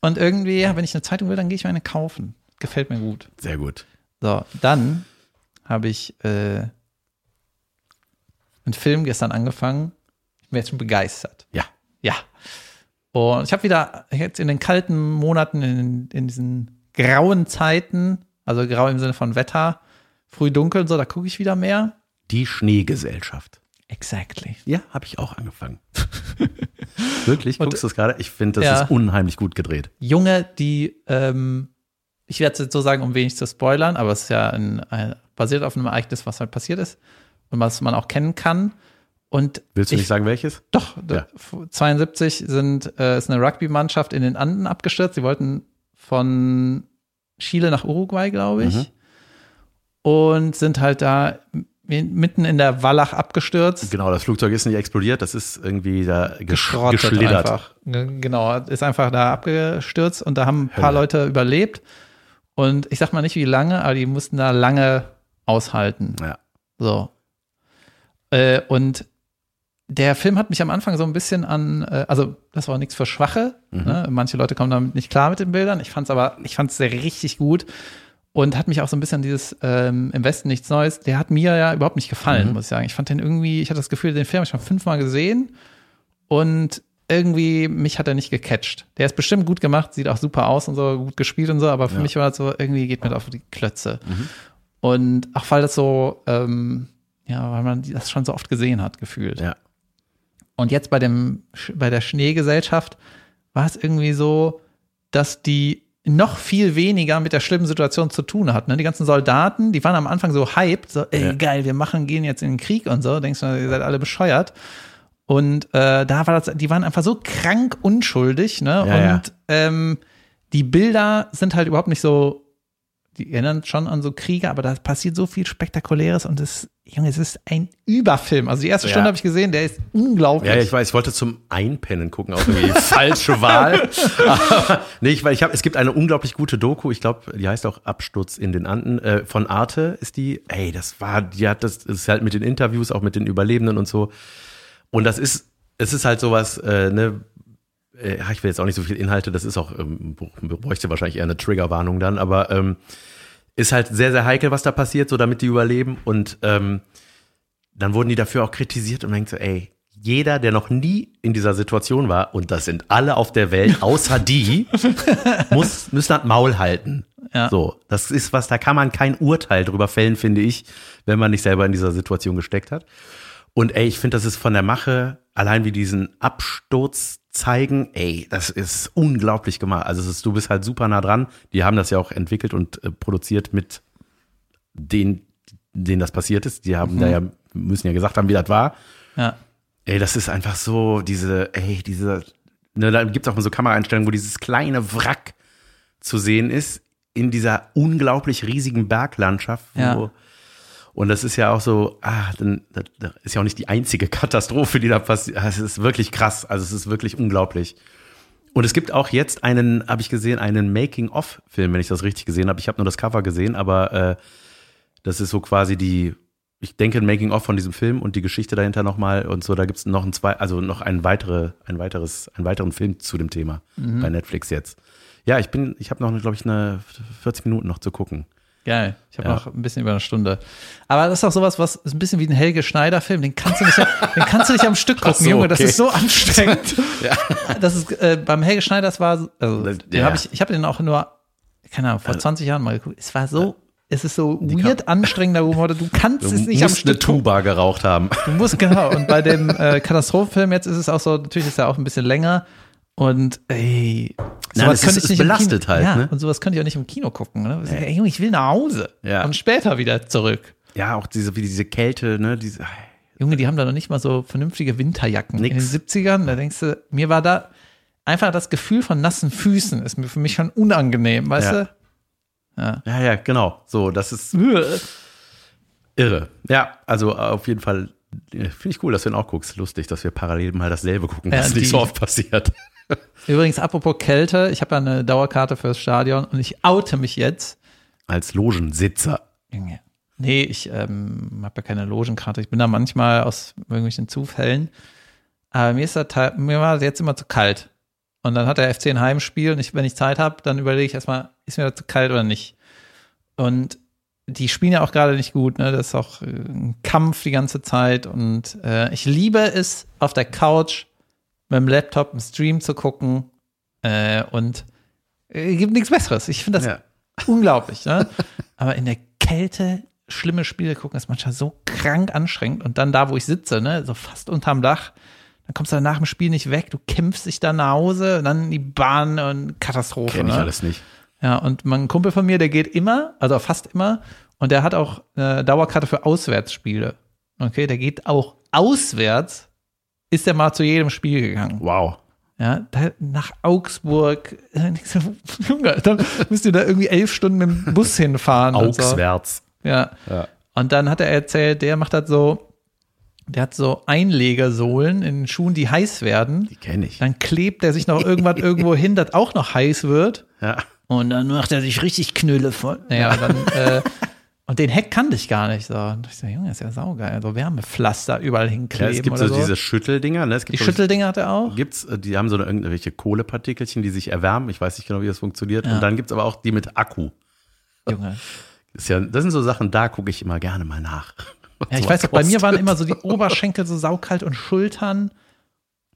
und irgendwie, ja, wenn ich eine Zeitung will, dann gehe ich mir eine kaufen. Gefällt mir gut. sehr gut. So, dann habe ich äh, einen Film gestern angefangen. Ich bin jetzt schon begeistert. Ja. Ja. Und ich habe wieder jetzt in den kalten Monaten, in, in diesen grauen Zeiten, also grau im Sinne von Wetter, früh dunkel und so, da gucke ich wieder mehr. Die Schneegesellschaft. Exactly. Ja, habe ich auch angefangen. Wirklich? Guckst du es gerade? Ich finde, das Ja. ist unheimlich gut gedreht. Junge, die, ähm, ich werde es jetzt so sagen, um wenig zu spoilern, aber es ist ja ein, ein, basiert auf einem Ereignis, was halt passiert ist und was man auch kennen kann. Und Willst du ich, nicht sagen, welches? Doch, Ja. 72 sind, äh, ist eine Rugby-Mannschaft in den Anden abgestürzt. Sie wollten von Chile nach Uruguay, glaube ich. Mhm. Und sind halt da mitten in der Wallach abgestürzt. Genau, das Flugzeug ist nicht explodiert, das ist irgendwie da gesch geschrottet geschlittert. einfach. Genau, ist einfach da abgestürzt und da haben ein paar Hölle. Leute überlebt. Und ich sag mal nicht wie lange, aber die mussten da lange aushalten. Ja. So. Äh, und der Film hat mich am Anfang so ein bisschen an, äh, also das war nichts für Schwache. Mhm. Ne? Manche Leute kommen damit nicht klar mit den Bildern. Ich fand's aber, ich fand's sehr richtig gut und hat mich auch so ein bisschen an dieses ähm, Im Westen nichts Neues. Der hat mir ja überhaupt nicht gefallen, Mhm. muss ich sagen. Ich fand den irgendwie, ich hatte das Gefühl, den Film habe ich mal fünfmal gesehen und irgendwie mich hat er nicht gecatcht. Der ist bestimmt gut gemacht, sieht auch super aus und so, gut gespielt und so, aber für Ja. mich war das so, irgendwie geht mir das auf die Klötze. Mhm. Und auch weil das so, ähm, ja, weil man das schon so oft gesehen hat, gefühlt. Ja. Und jetzt bei dem, bei der Schneegesellschaft war es irgendwie so, dass die noch viel weniger mit der schlimmen Situation zu tun hatten. Ne? Die ganzen Soldaten, die waren am Anfang so hyped, so, ey, Ja. geil, wir machen, gehen jetzt in den Krieg und so. Denkst du, ihr seid alle bescheuert. Und äh, da war das, die waren einfach so krank unschuldig, ne? Ja, ja. und Ähm, die Bilder sind halt überhaupt nicht so die erinnern schon an so Kriege, aber da passiert so viel Spektakuläres und das, Junge, es ist ein Überfilm. Also die erste Ja. Stunde habe ich gesehen, der ist unglaublich. Ja, ich weiß, ich wollte zum Einpennen gucken, auch irgendwie falsche Wahl. Aber, nee, ich, weil ich habe, es gibt eine unglaublich gute Doku, ich glaube, die heißt auch Absturz in den Anden, äh, von Arte ist die, ey, das war, die hat das, das ist halt mit den Interviews, auch mit den Überlebenden und so. Und das ist, es ist halt sowas, äh, ne, äh, ich will jetzt auch nicht so viel Inhalte, das ist auch, ähm, bräuchte wahrscheinlich eher eine Triggerwarnung dann, aber ähm, ist halt sehr, sehr heikel, was da passiert, so damit die überleben. Und ähm, dann wurden die dafür auch kritisiert und man denkt so, ey, jeder, der noch nie in dieser Situation war, und das sind alle auf der Welt, außer die, muss, müssen das Maul halten. Ja. So, das ist was, da kann man kein Urteil drüber fällen, finde ich, wenn man nicht selber in dieser Situation gesteckt hat. Und ey, ich finde, das ist von der Mache, allein wie diesen Absturz zeigen, ey, das ist unglaublich gemacht. Also es ist, du bist halt super nah dran. Die haben das ja auch entwickelt und äh, produziert mit denen, denen das passiert ist. Die haben da ja, müssen ja gesagt haben, wie das war. Ja. Ey, das ist einfach so, diese, ey, diese, ne, da gibt's auch mal so Kameraeinstellungen, wo dieses kleine Wrack zu sehen ist in dieser unglaublich riesigen Berglandschaft. Wo, Ja. Und das ist ja auch so, ah, dann, das, ist ja auch nicht die einzige Katastrophe, die da passiert. Es ist wirklich krass, also es ist wirklich unglaublich. Und es gibt auch jetzt einen, habe ich gesehen, einen Making-of-Film, wenn ich das richtig gesehen habe. Ich habe nur das Cover gesehen, aber äh, das ist so quasi die, ich denke, ein Making-of von diesem Film und die Geschichte dahinter nochmal und so. Da gibt es noch ein zwei, also noch ein weitere, ein weiteres, einen weiteren Film zu dem Thema bei Netflix jetzt. Ja, ich bin, ich habe noch, glaube ich, eine 40 Minuten noch zu gucken. Geil. Ich habe Ja. noch ein bisschen über eine Stunde. Aber das ist auch sowas, was ist ein bisschen wie ein Helge Schneider-Film. Den kannst du nicht, den kannst du nicht am Stück gucken, so, Junge. Das okay. ist so anstrengend. Das ist äh, beim Helge Schneider, das war, also, den Ja. habe ich, ich habe den auch nur, keine Ahnung, vor 20 Jahren mal geguckt. Es war so, es ist so weird anstrengender Humor. Du kannst Du es nicht am musst eine Stück gucken. Tuba geraucht haben. Du musst, genau. Und bei dem äh, Katastrophenfilm jetzt ist es auch so, natürlich ist er auch ein bisschen länger. Und ey, Nein, ist- könnte es ich nicht belastet halt, Ja, ne? und sowas könnte ich auch nicht im Kino gucken. Ne? Ey, Junge, ich will nach Hause. Ja. Und später wieder zurück. Ja, auch diese, wie diese Kälte, ne, diese, Junge, die haben da noch nicht mal so vernünftige Winterjacken. Nix. In den 70ern, da denkst du, mir war da einfach das Gefühl von nassen Füßen ist mir für mich schon unangenehm, weißt Ja. du? Ja. ja, ja, genau. So, das ist irre. Ja, also auf jeden Fall äh, finde ich cool, dass du ihn auch guckst. Lustig, dass wir parallel mal dasselbe gucken, Ja, was die- nicht so oft passiert. Übrigens, apropos Kälte, ich habe ja eine Dauerkarte fürs Stadion und ich oute mich jetzt. Als Logensitzer. Nee, ich ähm, habe ja keine Logenkarte. Ich bin da manchmal aus irgendwelchen Zufällen. Aber mir, ist das, mir war das jetzt immer zu kalt. Und dann hat der FC ein Heimspiel und ich, wenn ich Zeit habe, dann überlege ich erstmal, ist mir das zu kalt oder nicht. Und die spielen ja auch gerade nicht gut, ne? Das ist auch äh, ein Kampf die ganze Zeit. Und äh, ich liebe es, auf der Couch mit dem Laptop einen Stream zu gucken. Äh, und äh, gibt nichts Besseres. Ich finde das Ja. unglaublich, ne? Aber in der Kälte schlimme Spiele gucken ist manchmal so krank anstrengend. Und dann da, wo ich sitze, ne, so fast unterm Dach, dann kommst du nach dem Spiel nicht weg, du kämpfst dich dann nach Hause und dann in die Bahn und Katastrophe. Kenn ich ne? alles nicht. Ja, und mein Kumpel von mir, der geht immer, also fast immer, und der hat auch eine Dauerkarte für Auswärtsspiele. Okay, der geht auch auswärts, ist er mal zu jedem Spiel gegangen. Wow. Ja, nach Augsburg. So, Junge, dann müsst ihr da irgendwie elf Stunden mit dem Bus hinfahren. und so. Augswärts. Ja. Ja. Und dann hat er erzählt, der macht das so, der hat so Einlegersohlen in den Schuhen, die heiß werden. Die kenne ich. Dann klebt er sich noch irgendwas irgendwo hin, das auch noch heiß wird. Ja. Und dann macht er sich richtig Knülle voll. Naja, dann, äh, und den Heck kannte ich gar nicht. So. Und ich so, Junge, ist ja saugeil. So Wärmepflaster überall ja, hinkleben es gibt oder so so. diese Schütteldinger, ne? Es die gibt so- Schütteldinger hat er auch. Gibt's, äh, die haben so eine, irgendwelche Kohlepartikelchen, die sich erwärmen. Ich weiß nicht genau, wie das funktioniert. Ja. Und dann gibt's aber auch die mit Akku. Junge. Ist ja, das sind so Sachen, da gucke ich immer gerne mal nach. Ja, ich weiß, was bei mir waren kostet. immer so die Oberschenkel so saukalt und Schultern.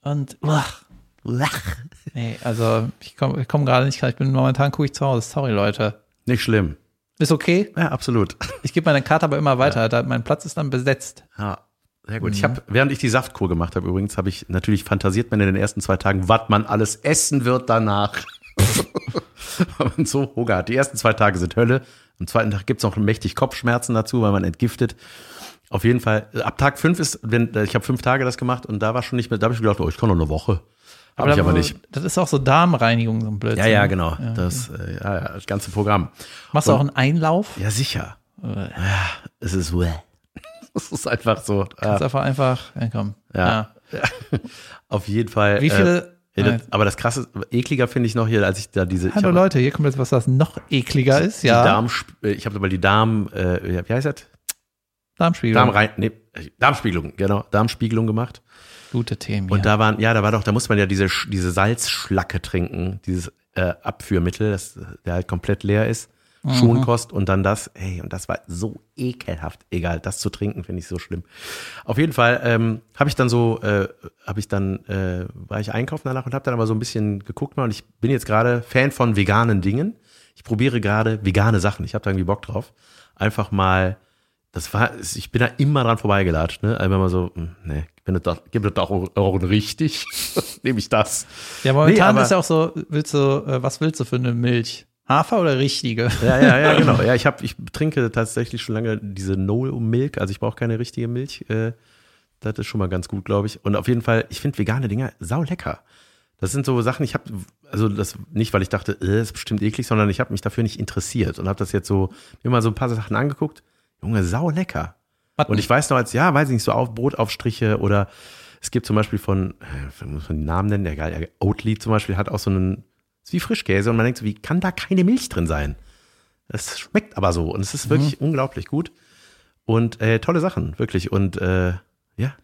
Und uah, nee, also ich komme ich komm gerade nicht klar. Ich bin momentan gucke ich zu Hause. Sorry, Leute. Nicht schlimm. Ist okay. Ja, absolut. Ich gebe meine Karte aber immer weiter. Da, mein Platz ist dann besetzt. Ja, sehr Mhm. gut. Ich habe, während ich die Saftkur gemacht habe, übrigens, habe ich natürlich fantasiert man in den ersten zwei Tagen, was man alles essen wird danach. weil man so Hunger hat. Die ersten zwei Tage sind Hölle. Am zweiten Tag gibt's noch mächtig Kopfschmerzen dazu, weil man entgiftet. Auf jeden Fall, ab Tag fünf ist, wenn, ich habe fünf Tage das gemacht und da war schon nicht mehr, da habe ich gedacht, oh, ich kann noch eine Woche. Hab ich aber nicht. Das ist auch so Darmreinigung, so ein Blödsinn. Ja, ja, genau. Ja. Das, äh, ja, das ganze Programm. Machst du auch einen Einlauf? Ja, sicher. Äh, Ja, es ist, es ist einfach so. Kannst Ja, einfach einfach, ja, komm. Ja. auf jeden Fall. Wie viele? Äh, das, aber das krasse, ekliger finde ich noch hier, als ich da diese. Hallo Leute, hier kommt jetzt was, was noch ekliger ist. Die Ja, Darm, ich habe mal die Darm, äh, wie heißt das? Darmspiegel. Darmrein, nee, Darmspiegelung, genau, Darmspiegelung gemacht. Gute Themen. Und hier. da waren, ja, da war doch, da muss man ja diese, diese Salzschlacke trinken, dieses äh, Abführmittel, das, der halt komplett leer ist, Mhm. Schonkost und dann das, ey, und das war so ekelhaft. Egal, das zu trinken finde ich so schlimm. Auf jeden Fall ähm, habe ich dann so, äh, habe ich dann, äh, war ich einkaufen danach und habe dann aber so ein bisschen geguckt mal und ich bin jetzt gerade Fan von veganen Dingen. Ich probiere gerade vegane Sachen. Ich habe da irgendwie Bock drauf. Einfach mal, das war, ich bin da immer dran vorbeigelatscht, ne? Einfach mal so, hm, ne, wenn das doch, gibt es doch auch, richtig, nehme ich das. ja, momentan Nee, ist ja auch so, willst du, äh, was willst du für eine Milch? Hafer oder richtige? Ja, ja, ja, genau. Ja, ich habe, ich trinke tatsächlich schon lange diese No Milk, also ich brauche keine richtige Milch. Äh, das ist schon mal ganz gut, glaube ich. Und auf jeden Fall, ich finde vegane Dinger sau lecker. Das sind so Sachen, ich habe, also das nicht, weil ich dachte, äh, das ist bestimmt eklig, sondern ich habe mich dafür nicht interessiert und habe das jetzt so, mir mal so ein paar Sachen angeguckt. Junge, sau lecker. Was- Und ich weiß noch als, ja, weiß ich nicht, so auf Brotaufstriche oder es gibt zum Beispiel von, äh, muss man den Namen nennen, egal, ja, Oatly zum Beispiel hat auch so einen, ist wie Frischkäse und man denkt so, wie kann da keine Milch drin sein? Es schmeckt aber so und es ist wirklich unglaublich gut und äh, tolle Sachen, wirklich. Und äh, ja,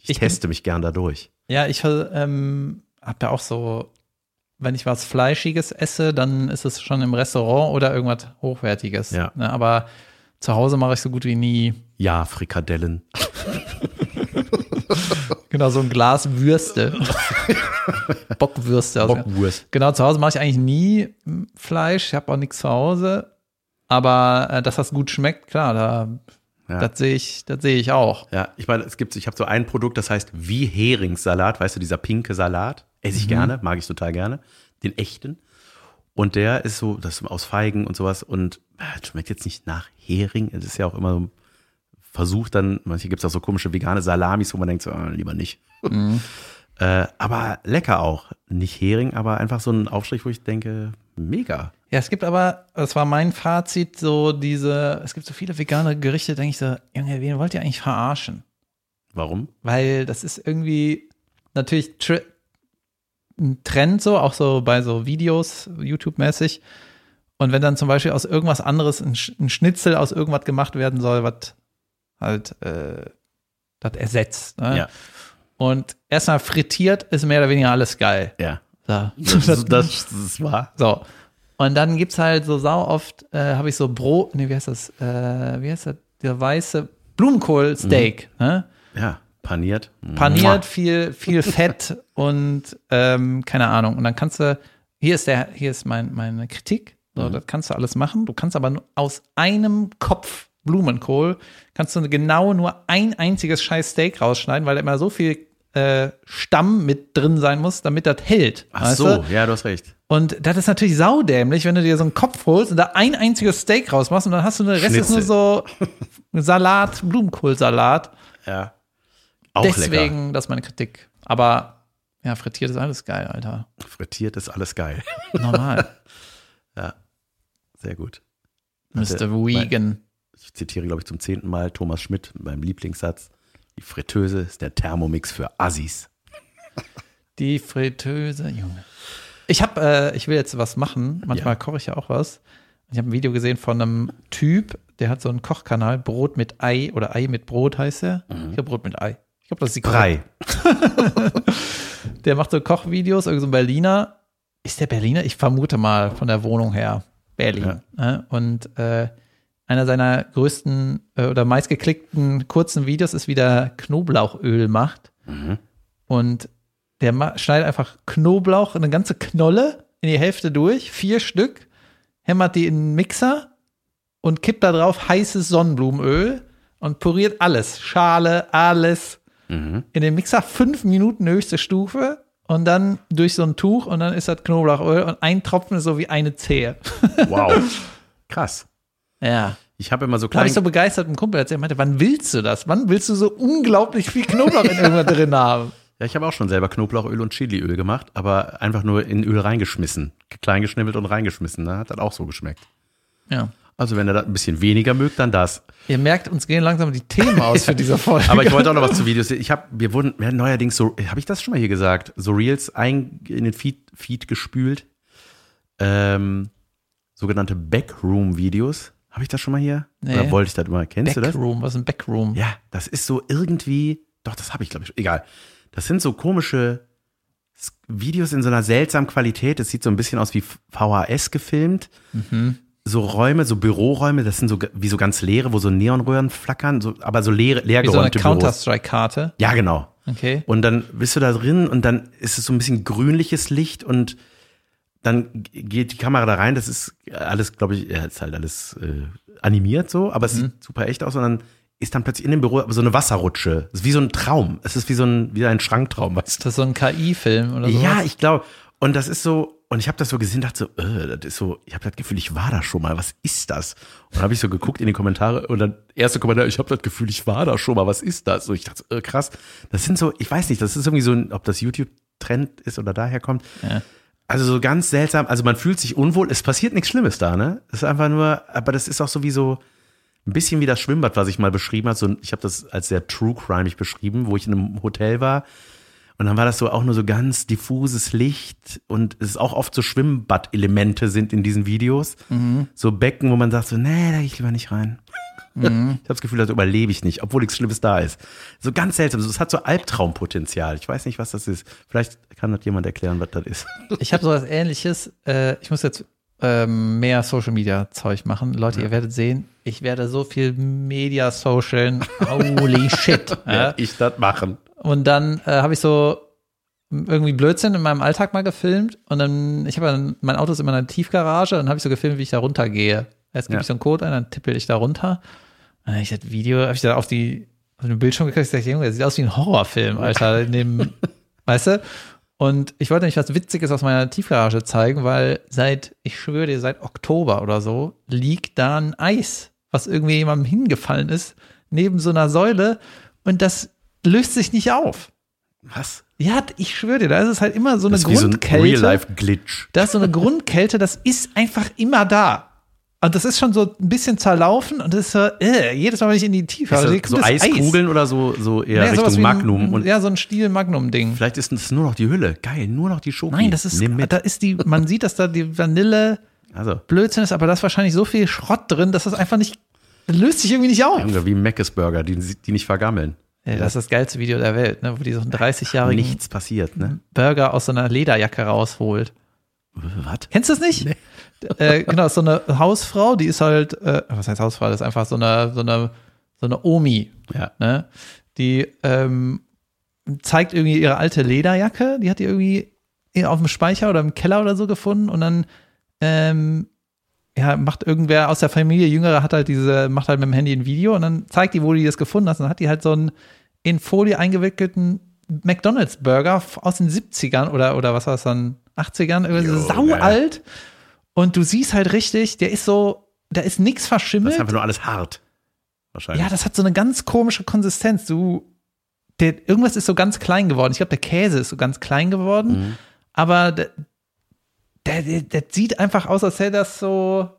ich, Ich bin- teste mich gern dadurch. Ja, ich ähm, habe ja auch so, wenn ich was Fleischiges esse, dann ist es schon im Restaurant oder irgendwas Hochwertiges. Ja. Ne, aber zu Hause mache ich so gut wie nie. Ja, Frikadellen. Genau, so ein Glas Würste. Bockwürste. Also, Bockwurst. Genau, zu Hause mache ich eigentlich nie mm, Fleisch. Ich habe auch nichts zu Hause. Aber äh, dass das gut schmeckt, klar, da, Ja. das sehe ich, das sehe ich auch. Ja, ich meine, es gibt, ich habe so ein Produkt, das heißt wie Heringssalat, weißt du, dieser pinke Salat, esse Mhm. ich gerne, mag ich total gerne, den echten. Und der ist so, das ist aus Feigen und sowas und äh, schmeckt jetzt nicht nach Hering. Es ist ja auch immer so versucht dann, manche gibt es auch so komische vegane Salamis, wo man denkt, so, äh, lieber nicht. Mhm. äh, aber lecker auch. Nicht Hering, aber einfach so ein Aufstrich, wo ich denke, mega. Ja, es gibt aber, das war mein Fazit, so diese, es gibt so viele vegane Gerichte, denke ich so, Junge, wen wollt ihr eigentlich verarschen? Warum? Weil das ist irgendwie natürlich ein Trend so, auch so bei so Videos, YouTube-mäßig. Und wenn dann zum Beispiel aus irgendwas anderes ein Schnitzel aus irgendwas gemacht werden soll, was halt äh, das ersetzt. Ne? Ja. Und erstmal frittiert ist mehr oder weniger alles geil. Ja. So. Das, das, das ist wahr. So. Und dann gibt's halt so sau oft, äh, habe ich so Brot, nee, wie heißt das? Äh, wie heißt das? Der weiße Blumenkohl-Steak, ne? Ja, paniert. Paniert, viel, viel Fett und ähm, keine Ahnung. Und dann kannst du, hier ist der, hier ist mein, meine Kritik. So, das kannst du alles machen. Du kannst aber nur aus einem Kopf Blumenkohl kannst du genau nur ein einziges scheiß Steak rausschneiden, weil da immer so viel äh, Stamm mit drin sein muss, damit das hält. Ach so, du? ja, du hast recht. Und das ist natürlich saudämlich, wenn du dir so einen Kopf holst und da ein einziges Steak rausmachst und dann hast du den Rest ist nur so Salat, Blumenkohlsalat. Ja. Auch Deswegen, das ist meine Kritik. Aber ja, frittiert ist alles geil, Alter. lecker. Frittiert ist alles geil. Normal. Sehr gut. Mr. Vegan. Ich zitiere, glaube ich, zum zehnten Mal Thomas Schmidt mit meinem Lieblingssatz. Die Fritteuse ist der Thermomix für Assis. Die Fritteuse, Junge. Ich habe, äh, ich will jetzt was machen. Manchmal Ja. koche ich ja auch was. Ich habe ein Video gesehen von einem Typ, der hat so einen Kochkanal, Brot mit Ei oder Ei mit Brot heißt er. Ich glaube Brot mit Ei. Ich glaube, das ist die Brei. Der macht so Kochvideos, irgend so ein Berliner. Ist der Berliner? Ich vermute mal von der Wohnung her. Berlin. Ne? Und äh, einer seiner größten äh, oder meistgeklickten kurzen Videos ist, wie der Knoblauchöl macht. Und der ma- schneidet einfach Knoblauch, eine ganze Knolle in die Hälfte durch, vier Stück, hämmert die in einen Mixer und kippt da drauf heißes Sonnenblumenöl und puriert alles. Schale, alles in den Mixer, fünf Minuten höchste Stufe und dann durch so ein Tuch und dann ist das Knoblauchöl und ein Tropfen ist so wie eine Zehe. Wow. Krass. Ja. Ich habe immer so Da habe ich so begeistert mit einem Kumpel erzählt, er meinte, wann willst du das? Wann willst du so unglaublich viel Knoblauch in irgendwas drin haben? Ja, ich habe auch schon selber Knoblauchöl und Chiliöl gemacht, aber einfach nur in Öl reingeschmissen. Klein geschnibbelt und reingeschmissen. Ne? Hat dann auch so geschmeckt. Ja. Also wenn ihr das ein bisschen weniger mögt, dann das. Ihr merkt, uns gehen langsam die Themen aus für diese Folge. Aber ich wollte auch noch was zu Videos. Ich habe, wir wurden wir neuerdings so, habe ich das schon mal hier gesagt, so Reels ein, in den Feed, Feed gespült. Ähm, sogenannte Backroom-Videos. Habe ich das schon mal hier? Nee. Oder wollte ich das mal? Kennst du das? Backroom, was ist ein Backroom? Ja, das ist so irgendwie, doch, das habe ich, glaube ich. Egal. Das sind so komische Videos in so einer seltsamen Qualität. Das sieht so ein bisschen aus wie VHS gefilmt. So Räume, so Büroräume, das sind so wie so ganz leere, wo so Neonröhren flackern, so, aber so leere, leer Wie so eine. Counter-Strike-Karte. Ja, genau. Okay. Und dann bist du da drin und dann ist es so ein bisschen grünliches Licht und dann geht die Kamera da rein. Das ist alles, glaube ich, ja, ist halt alles äh, animiert so, aber es sieht super echt aus und dann ist dann plötzlich in dem Büro so eine Wasserrutsche. Es ist wie so ein Traum. Es ist wie so ein, wie ein Schranktraum, weißt Das ist so ein KI-Film oder so. Ja, ich glaube. Und das ist so, und ich habe das so gesehen, dachte so, äh, das ist so, ich habe das Gefühl, ich war da schon mal. Was ist das? Und dann habe ich so geguckt in die Kommentare und dann erste Kommentar, ich habe das Gefühl, ich war da schon mal. Was ist das? Und ich dachte, so, äh, krass. Das sind so, ich weiß nicht, das ist irgendwie so, ein, ob das YouTube-Trend ist oder daher kommt. Ja. Also so ganz seltsam, also man fühlt sich unwohl, es passiert nichts Schlimmes da, ne? Es ist einfach nur, aber das ist auch so wie so ein bisschen wie das Schwimmbad, was ich mal beschrieben habe. So, ich habe das als sehr true crime beschrieben, wo ich in einem Hotel war. Und dann war das so auch nur so ganz diffuses Licht und es ist auch oft so Schwimmbad-Elemente sind in diesen Videos. So Becken, wo man sagt so, nee, da gehe ich lieber nicht rein. Ich habe das Gefühl, das überlebe ich nicht, obwohl nichts Schlimmes da ist. So ganz seltsam. Es hat so Albtraumpotenzial. Ich weiß nicht, was das ist. Vielleicht kann das jemand erklären, was das ist. Ich habe sowas ähnliches. Äh, ich muss jetzt ähm, mehr Social Media Zeug machen. Leute, ihr werdet sehen, ich werde so viel Media Social. Holy shit. ja. Werd ich das machen. Und dann äh, habe ich so irgendwie Blödsinn in meinem Alltag mal gefilmt und dann, ich habe ja, mein Auto ist immer in einer Tiefgarage und dann habe ich so gefilmt, wie ich da runtergehe. Erst gebe Ja. ich so einen Code ein, dann tippel ich da runter. Dann ich das Video, habe ich da auf die auf den Bildschirm gekriegt, ich dachte, Junge, das sieht aus wie ein Horrorfilm, Alter, in dem, weißt du? Und ich wollte nicht was Witziges aus meiner Tiefgarage zeigen, weil seit, ich schwöre dir, seit Oktober oder so liegt da ein Eis, was irgendwie jemandem hingefallen ist, neben so einer Säule und das löst sich nicht auf. Was? Ja, ich schwöre dir, da ist es halt immer so eine Das ist wie so ein Grundkälte. Real-Life-Glitch. da ist so eine Grundkälte, das ist einfach immer da. Und das ist schon so ein bisschen zerlaufen und das ist so, äh, jedes Mal, wenn ich in die Tiefe das so Eiskugeln oder so, so eher Naja, Richtung Magnum? Ein, ja, so ein Stiel-Magnum-Ding. vielleicht ist es nur noch die Hülle. Geil, nur noch die Schoki. Nein, das ist, da ist die, man sieht, dass da die Vanille Also, Blödsinn ist, aber da ist wahrscheinlich so viel Schrott drin, dass das einfach nicht, das löst sich irgendwie nicht auf. Junge, wie Mc's Burger, die, die nicht vergammeln. Ja, das ist das geilste Video der Welt, ne, wo die so einen 30-jährigen Nichts passiert, ne? Burger aus so einer Lederjacke rausholt. Was? Kennst du das nicht? Äh, genau, so eine Hausfrau, die ist halt, äh, was heißt Hausfrau? Das ist einfach so eine, so eine, so eine Omi, Ja. ne? Die ähm, zeigt irgendwie ihre alte Lederjacke, die hat die irgendwie auf dem Speicher oder im Keller oder so gefunden und dann ähm, ja, macht irgendwer aus der Familie Jüngere hat halt diese, macht halt mit dem Handy ein Video und dann zeigt die, wo die das gefunden hat. Und dann hat die halt so einen in Folie eingewickelten McDonalds-Burger aus den 70ern oder, oder was war es dann, 80ern, irgendwie so saualt. Und du siehst halt richtig, der ist so, da ist nichts Das verschimmelt. ist einfach nur alles hart. Wahrscheinlich. Ja, das hat so eine ganz komische Konsistenz. Du, der, irgendwas ist so ganz klein geworden. Ich glaube, der Käse ist so ganz klein geworden, Mhm. aber der, der, der, sieht einfach aus, als wäre das so,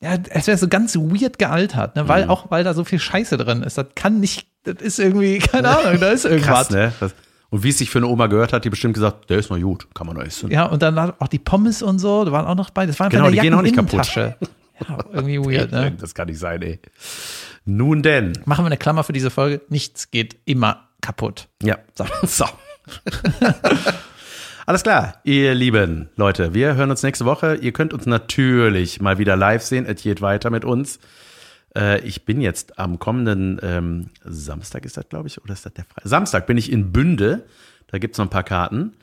ja, als wäre so ganz weird gealtert, ne? weil Mhm. auch, weil da so viel Scheiße drin ist. Das kann nicht, das ist irgendwie, keine Ahnung, da ist irgendwas. Krass, ne? Das, und wie es sich für eine Oma gehört hat, die bestimmt gesagt, der ist noch gut, kann man noch essen. Ja, und dann auch die Pommes und so, da waren auch noch bei. Das war einfach Genau, die gehen auch nicht kaputt. Ja, irgendwie weird, ne? Das kann nicht sein, ey. Nun denn. Machen wir eine Klammer für diese Folge. Nichts geht immer kaputt. Ja. So. so. Alles klar, ihr lieben Leute, wir hören uns nächste Woche. Ihr könnt uns natürlich mal wieder live sehen. Es geht weiter mit uns. Äh, ich bin jetzt am kommenden ähm, Samstag, ist das, glaube ich, oder ist das der Freitag? Samstag bin ich in Bünde. Da gibt's noch ein paar Karten.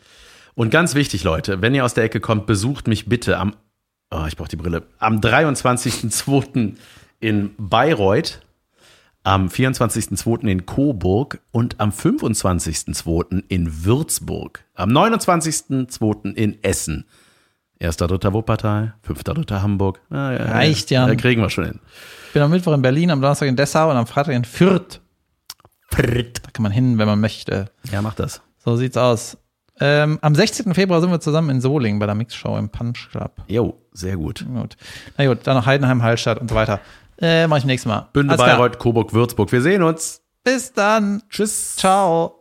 Und ganz wichtig, Leute, wenn ihr aus der Ecke kommt, besucht mich bitte am, oh, ich brauche die Brille, am 23.02. in Bayreuth am 24.02. in Coburg und am 25.02. in Würzburg. Am 29.02. in Essen. Erster, dritter Wuppertal, fünfter, dritter Hamburg. Ah, ja, Reicht, Jan. Da kriegen wir schon hin. Ich bin am Mittwoch in Berlin, am Donnerstag in Dessau und am Freitag in Fürth. Da kann man hin, wenn man möchte. Ja, mach das. So sieht's aus. Ähm, am 16. Februar sind wir zusammen in Solingen bei der Mixshow im Punch Club. Jo, sehr gut. Gut. Na gut, dann noch Heidenheim, Hallstatt und so weiter. Äh, mach ich nächstes Mal. Bünde. Bayreuth, Coburg, Würzburg. Wir sehen uns. Bis dann. Tschüss. Ciao.